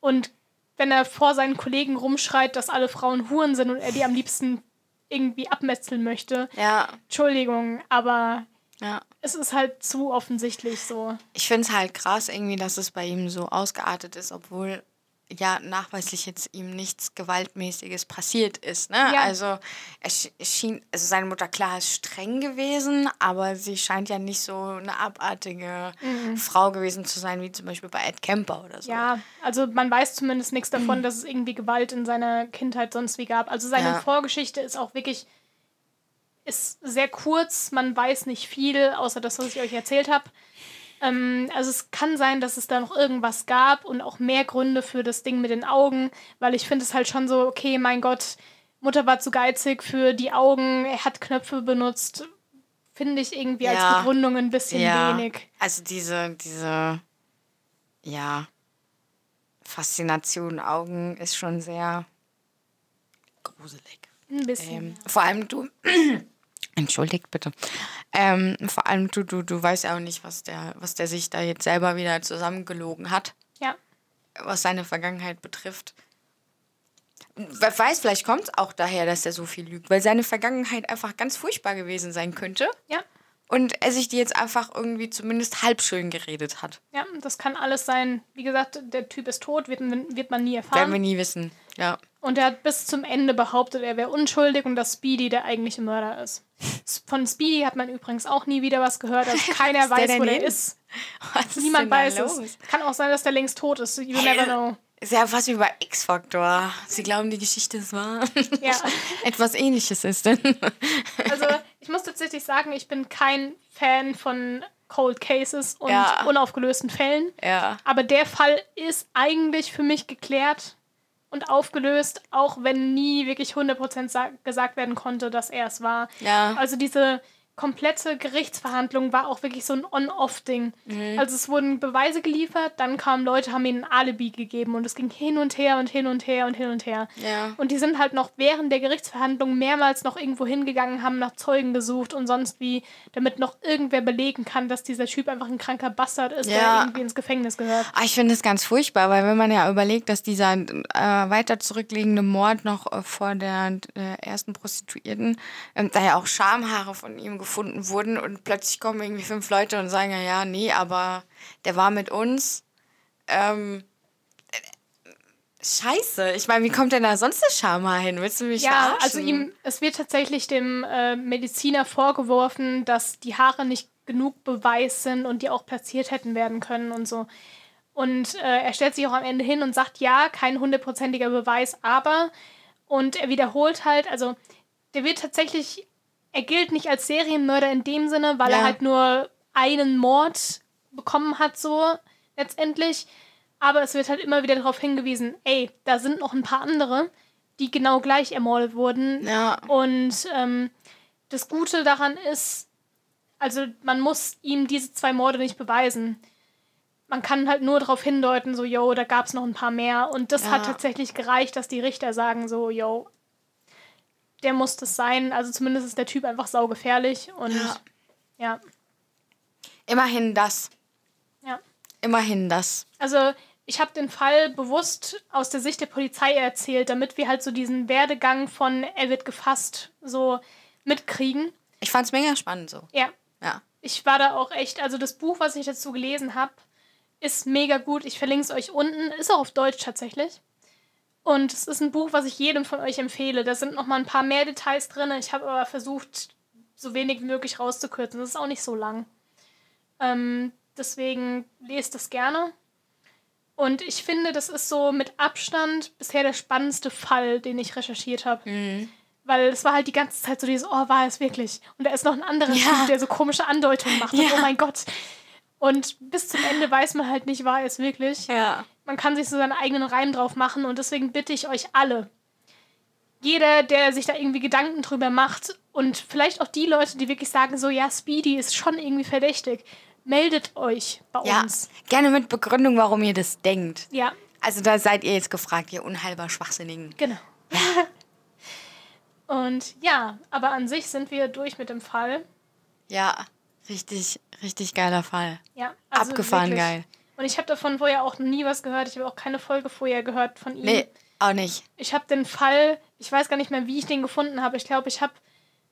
Und wenn er vor seinen Kollegen rumschreit, dass alle Frauen Huren sind und er die am liebsten irgendwie abmetzeln möchte, Ja, Entschuldigung, aber ja. es ist halt zu offensichtlich so. Ich finde es halt krass irgendwie, dass es bei ihm so ausgeartet ist, obwohl ja nachweislich jetzt ihm nichts Gewaltmäßiges passiert ist. Ne? Ja. Also es schien, also seine Mutter klar ist streng gewesen, aber sie scheint ja nicht so eine abartige Frau gewesen zu sein, wie zum Beispiel bei Ed Kemper oder so. Mhm. Ja, also man weiß zumindest nichts davon, dass es irgendwie Gewalt in seiner Kindheit sonst wie gab. Also seine Ja. Vorgeschichte ist auch wirklich ist sehr kurz. Man weiß nicht viel, außer das, was ich euch erzählt habe. Ähm, also es kann sein, dass es da noch irgendwas gab und auch mehr Gründe für das Ding mit den Augen, weil ich finde es halt schon so, okay, mein Gott, Mutter war zu geizig für die Augen, er hat Knöpfe benutzt. Finde ich irgendwie Ja. als Begründung ein bisschen Ja, wenig. also diese, diese, ja, Faszination Augen ist schon sehr gruselig. Ein bisschen. Ähm, vor allem du, [CLEARS THROAT] entschuldigt bitte, ähm, vor allem du, du, du weißt ja auch nicht, was der, was der sich da jetzt selber wieder zusammengelogen hat, ja. was seine Vergangenheit betrifft. Wer weiß, vielleicht kommt es auch daher, dass er so viel lügt, weil seine Vergangenheit einfach ganz furchtbar gewesen sein könnte Ja. Und er sich die jetzt einfach irgendwie zumindest halb schön geredet hat. Ja, das kann alles sein. Wie gesagt, der Typ ist tot, wird, wird man nie Werden erfahren. wir nie wissen. Ja. Und er hat bis zum Ende behauptet, er wäre unschuldig und dass Speedy der eigentliche Mörder ist. Von Speedy hat man übrigens auch nie wieder was gehört. Also [LAUGHS] keiner ist der weiß, denn wo der ist. [LAUGHS] Was ist Niemand da weiß los? es. Kann auch sein, dass der längst tot ist. You never know. Ist ja fast wie bei X-Factor. Sie glauben, die Geschichte ist wahr. Ja. [LAUGHS] Etwas ähnliches ist denn. Also ich muss tatsächlich sagen, ich bin kein Fan von Cold Cases und Ja. unaufgelösten Fällen. ja. Aber der Fall ist eigentlich für mich geklärt und aufgelöst, auch wenn nie wirklich 100% sa- gesagt werden konnte, dass er es war. Ja. Also diese komplette Gerichtsverhandlung war auch wirklich so ein On-Off-Ding. Mhm. Also es wurden Beweise geliefert, dann kamen Leute, haben ihnen ein Alibi gegeben und es ging hin und her und hin und her und hin und her. Ja. Und die sind halt noch während der Gerichtsverhandlung mehrmals noch irgendwo hingegangen, haben nach Zeugen gesucht und sonst wie, damit noch irgendwer belegen kann, dass dieser Typ einfach ein kranker Bastard ist, der Ja. irgendwie ins Gefängnis gehört. Ah, Ich finde es ganz furchtbar, weil wenn man ja überlegt, dass dieser äh, weiter zurückliegende Mord noch äh, vor der äh, ersten Prostituierten, ähm, da ja auch Schamhaare von ihm gefunden wurden und plötzlich kommen irgendwie fünf Leute und sagen, ja, ja, nee, aber der war mit uns. Ähm, äh, scheiße, ich meine, wie kommt denn da sonst das Schamhaar hin? Willst du mich Ja, verarschen? also ihm, es wird tatsächlich dem äh, Mediziner vorgeworfen, dass die Haare nicht genug Beweis sind und die auch platziert hätten werden können und so. Und äh, er stellt sich auch am Ende hin und sagt, ja, kein hundertprozentiger Beweis, aber. Und er wiederholt halt, also der wird tatsächlich, er gilt nicht als Serienmörder in dem Sinne, weil Ja. er halt nur einen Mord bekommen hat, so letztendlich. Aber es wird halt immer wieder darauf hingewiesen, ey, da sind noch ein paar andere, die genau gleich ermordet wurden. Ja. Und ähm, das Gute daran ist, also man muss ihm diese zwei Morde nicht beweisen. Man kann halt nur darauf hindeuten, so, yo, da gab es noch ein paar mehr. Und das Ja. hat tatsächlich gereicht, dass die Richter sagen, so, yo, der muss das sein. Also zumindest ist der Typ einfach saugefährlich. Und Ja. ja, Immerhin das. ja. Immerhin das. Also ich habe den Fall bewusst aus der Sicht der Polizei erzählt, damit wir halt so diesen Werdegang von er wird gefasst so mitkriegen. Ich fand's mega spannend so. Ja, Ja. ich war da auch echt, also das Buch, was ich dazu gelesen habe, ist mega gut. Ich verlinke es euch unten. Ist auch auf Deutsch tatsächlich. Und es ist ein Buch, was ich jedem von euch empfehle. Da sind noch mal ein paar mehr Details drin. Ich habe aber versucht, so wenig wie möglich rauszukürzen. Das ist auch nicht so lang. Ähm, deswegen lest es gerne. Und ich finde, das ist so mit Abstand bisher der spannendste Fall, den ich recherchiert habe. Weil es war halt die ganze Zeit so dieses, oh, war es wirklich? Und da ist noch ein anderer Ja. Typ, der so komische Andeutungen macht. Und, Ja. oh mein Gott. Und bis zum Ende weiß man halt nicht, war es wirklich. Ja. Man kann sich so seinen eigenen Reim drauf machen. Und deswegen bitte ich euch alle, jeder, der sich da irgendwie Gedanken drüber macht und vielleicht auch die Leute, die wirklich sagen, so, ja, Speedy ist schon irgendwie verdächtig, meldet euch bei Ja. uns. Gerne mit Begründung, warum ihr das denkt. Ja, Also da seid ihr jetzt gefragt, ihr unheilbar Schwachsinnigen. genau. [LAUGHS] und ja, aber an sich sind wir durch mit dem Fall. Ja, richtig, richtig geiler Fall. Ja, also Abgefahren wirklich. geil. Und ich habe davon vorher auch nie was gehört. Ich habe auch keine Folge vorher gehört von ihm. Nee, auch nicht. Ich habe den Fall, ich weiß gar nicht mehr, wie ich den gefunden habe. Ich glaube, ich habe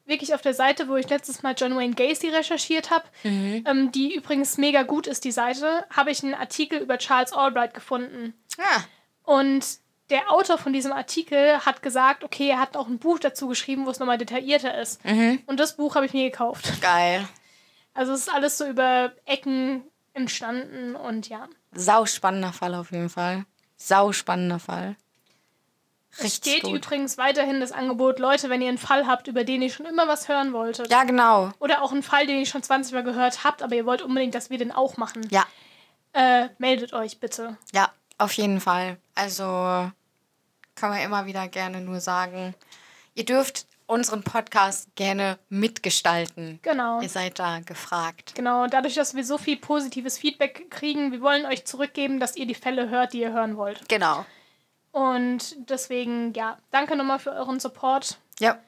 wirklich auf der Seite, wo ich letztes Mal John Wayne Gacy recherchiert habe, ähm, die übrigens mega gut ist, die Seite, habe ich einen Artikel über Charles Albright gefunden. Ja. Und der Autor von diesem Artikel hat gesagt, okay, er hat auch ein Buch dazu geschrieben, wo es nochmal detaillierter ist. Und das Buch habe ich mir gekauft. Geil. Also es ist alles so über Ecken entstanden und ja. Sau spannender Fall auf jeden Fall. Sau spannender Fall. Es steht übrigens weiterhin das Angebot, Leute, wenn ihr einen Fall habt, über den ihr schon immer was hören wolltet. Ja, genau. Oder auch einen Fall, den ihr schon 20 Mal gehört habt, aber ihr wollt unbedingt, dass wir den auch machen. Ja, Äh, meldet euch bitte. ja, auf jeden Fall. Also kann man immer wieder gerne nur sagen, ihr dürft unseren Podcast gerne mitgestalten. Genau. Ihr seid da gefragt. Genau, dadurch, dass wir so viel positives Feedback kriegen, wir wollen euch zurückgeben, dass ihr die Fälle hört, die ihr hören wollt. Genau. Und deswegen, ja, danke nochmal für euren Support. Ja,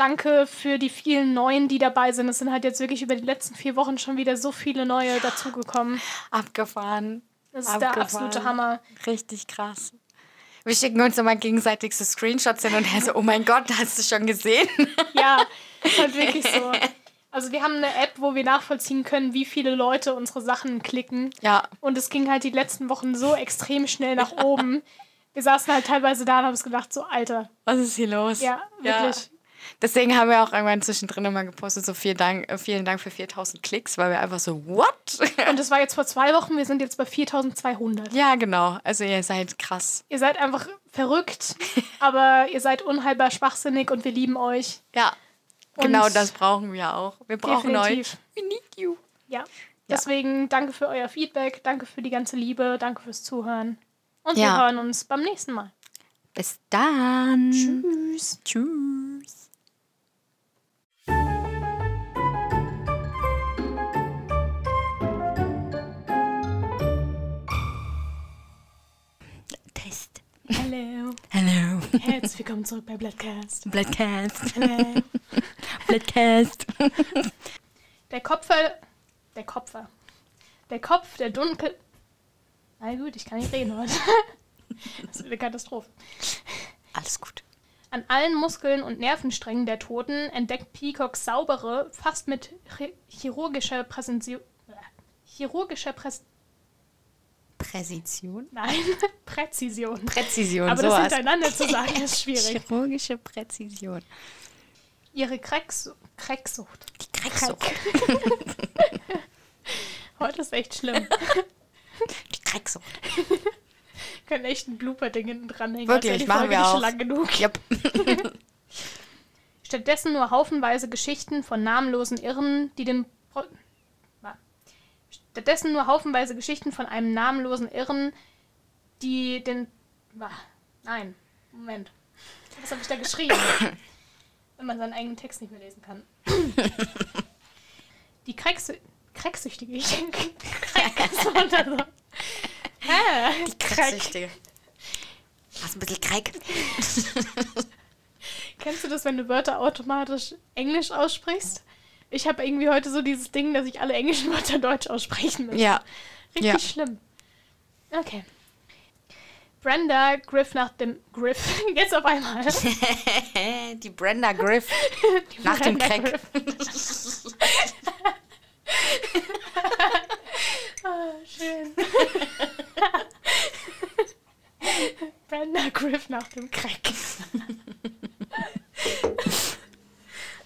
Danke für die vielen Neuen, die dabei sind. Es sind halt jetzt wirklich über die letzten vier Wochen schon wieder so viele neue dazugekommen. abgefahren. Das ist der Abgefahren. absolute Hammer. Richtig krass. Wir schicken uns immer gegenseitig so Screenshots hin und her so, oh mein Gott, hast du schon gesehen? [LAUGHS] Ja, ist halt wirklich so. Also wir haben eine App, wo wir nachvollziehen können, wie viele Leute unsere Sachen klicken. Ja, Und es ging halt die letzten Wochen so extrem schnell nach oben. Wir saßen halt teilweise da und haben uns gedacht, so Alter. was ist hier los? Ja, wirklich. Deswegen haben wir auch irgendwann zwischendrin immer gepostet, so vielen Dank, äh, vielen Dank für 4000 Klicks, weil wir einfach so, what? [LAUGHS] Und das war jetzt vor zwei Wochen, wir sind jetzt bei 4200. ja, genau. Also ihr seid krass. Ihr seid einfach verrückt, [LAUGHS] aber ihr seid unheilbar schwachsinnig und wir lieben euch. Ja, genau Und das brauchen wir auch. Wir brauchen Definitiv. euch. We need you. Ja. Deswegen danke für euer Feedback, danke für die ganze Liebe, danke fürs Zuhören. Und Ja. wir hören uns beim nächsten Mal. Bis dann. Tschüss. Tschüss. Hallo. Hello. Herzlich willkommen zurück bei Bloodcast. Bloodcast. Hallo. Bloodcast. Der Kopfer. Der Kopfer. Der Kopf, der dunkel. Na gut, ich kann nicht reden heute. Das ist eine Katastrophe. Alles gut. An allen Muskeln und Nervensträngen der Toten entdeckt Peacock saubere, fast mit chi- chirurgischer Präsentation. Chirurgischer Präs Präzision. Nein, [LAUGHS] Präzision. Präzision, Aber das sowas. hintereinander zu sagen ist [LAUGHS] schwierig. Chirurgische Präzision. Ihre Krecksu Krecksucht. Die Krecksucht. [LAUGHS] Heute ist echt schlimm. Die Krecksucht. Können echt ein Blooper-Ding hinten dranhängen. Wirklich, als wäre die machen Folge wir auch. lang genug. Yep. Stattdessen nur haufenweise Geschichten von namenlosen Irren, die den. Pro Stattdessen nur haufenweise Geschichten von einem namenlosen Irren, die den. Nein, Moment. Was habe ich da geschrieben? [COUGHS] Wenn man seinen eigenen Text nicht mehr lesen kann. [COUGHS] Die Krecksü Krecksüchtige. Ich denke, Kreck ist oder so. Hä? Die Krecksüchtige. Hast ein bisschen Kreck. [LAUGHS] Kennst du das, wenn du Wörter automatisch Englisch aussprichst? Ich habe irgendwie heute so dieses Ding, dass ich alle englischen Wörter deutsch aussprechen muss. Ja. Richtig ja. schlimm. Okay. Brenda griff nach dem Griff. [LAUGHS] Jetzt auf einmal. [LAUGHS] Die Brenda Griff. Die [LAUGHS] Nach dem Brenda Crack. Griff. ah, schön. Brenda griff nach dem Crack.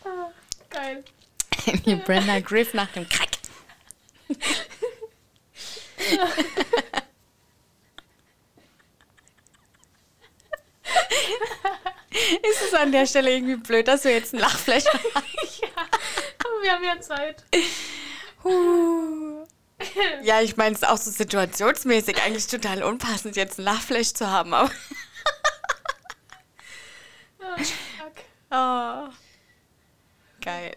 ah, geil. Die Brenda Griff nach dem Crack. Ist es an der Stelle irgendwie blöd, dass wir jetzt ein Lachflash [LAUGHS] haben? ja, aber wir haben ja Zeit. Huh. Ja, ich meine, es ist auch so situationsmäßig eigentlich total unpassend, jetzt ein Lachflash zu haben. Aber Ah, [LAUGHS] fuck. oh. Geil.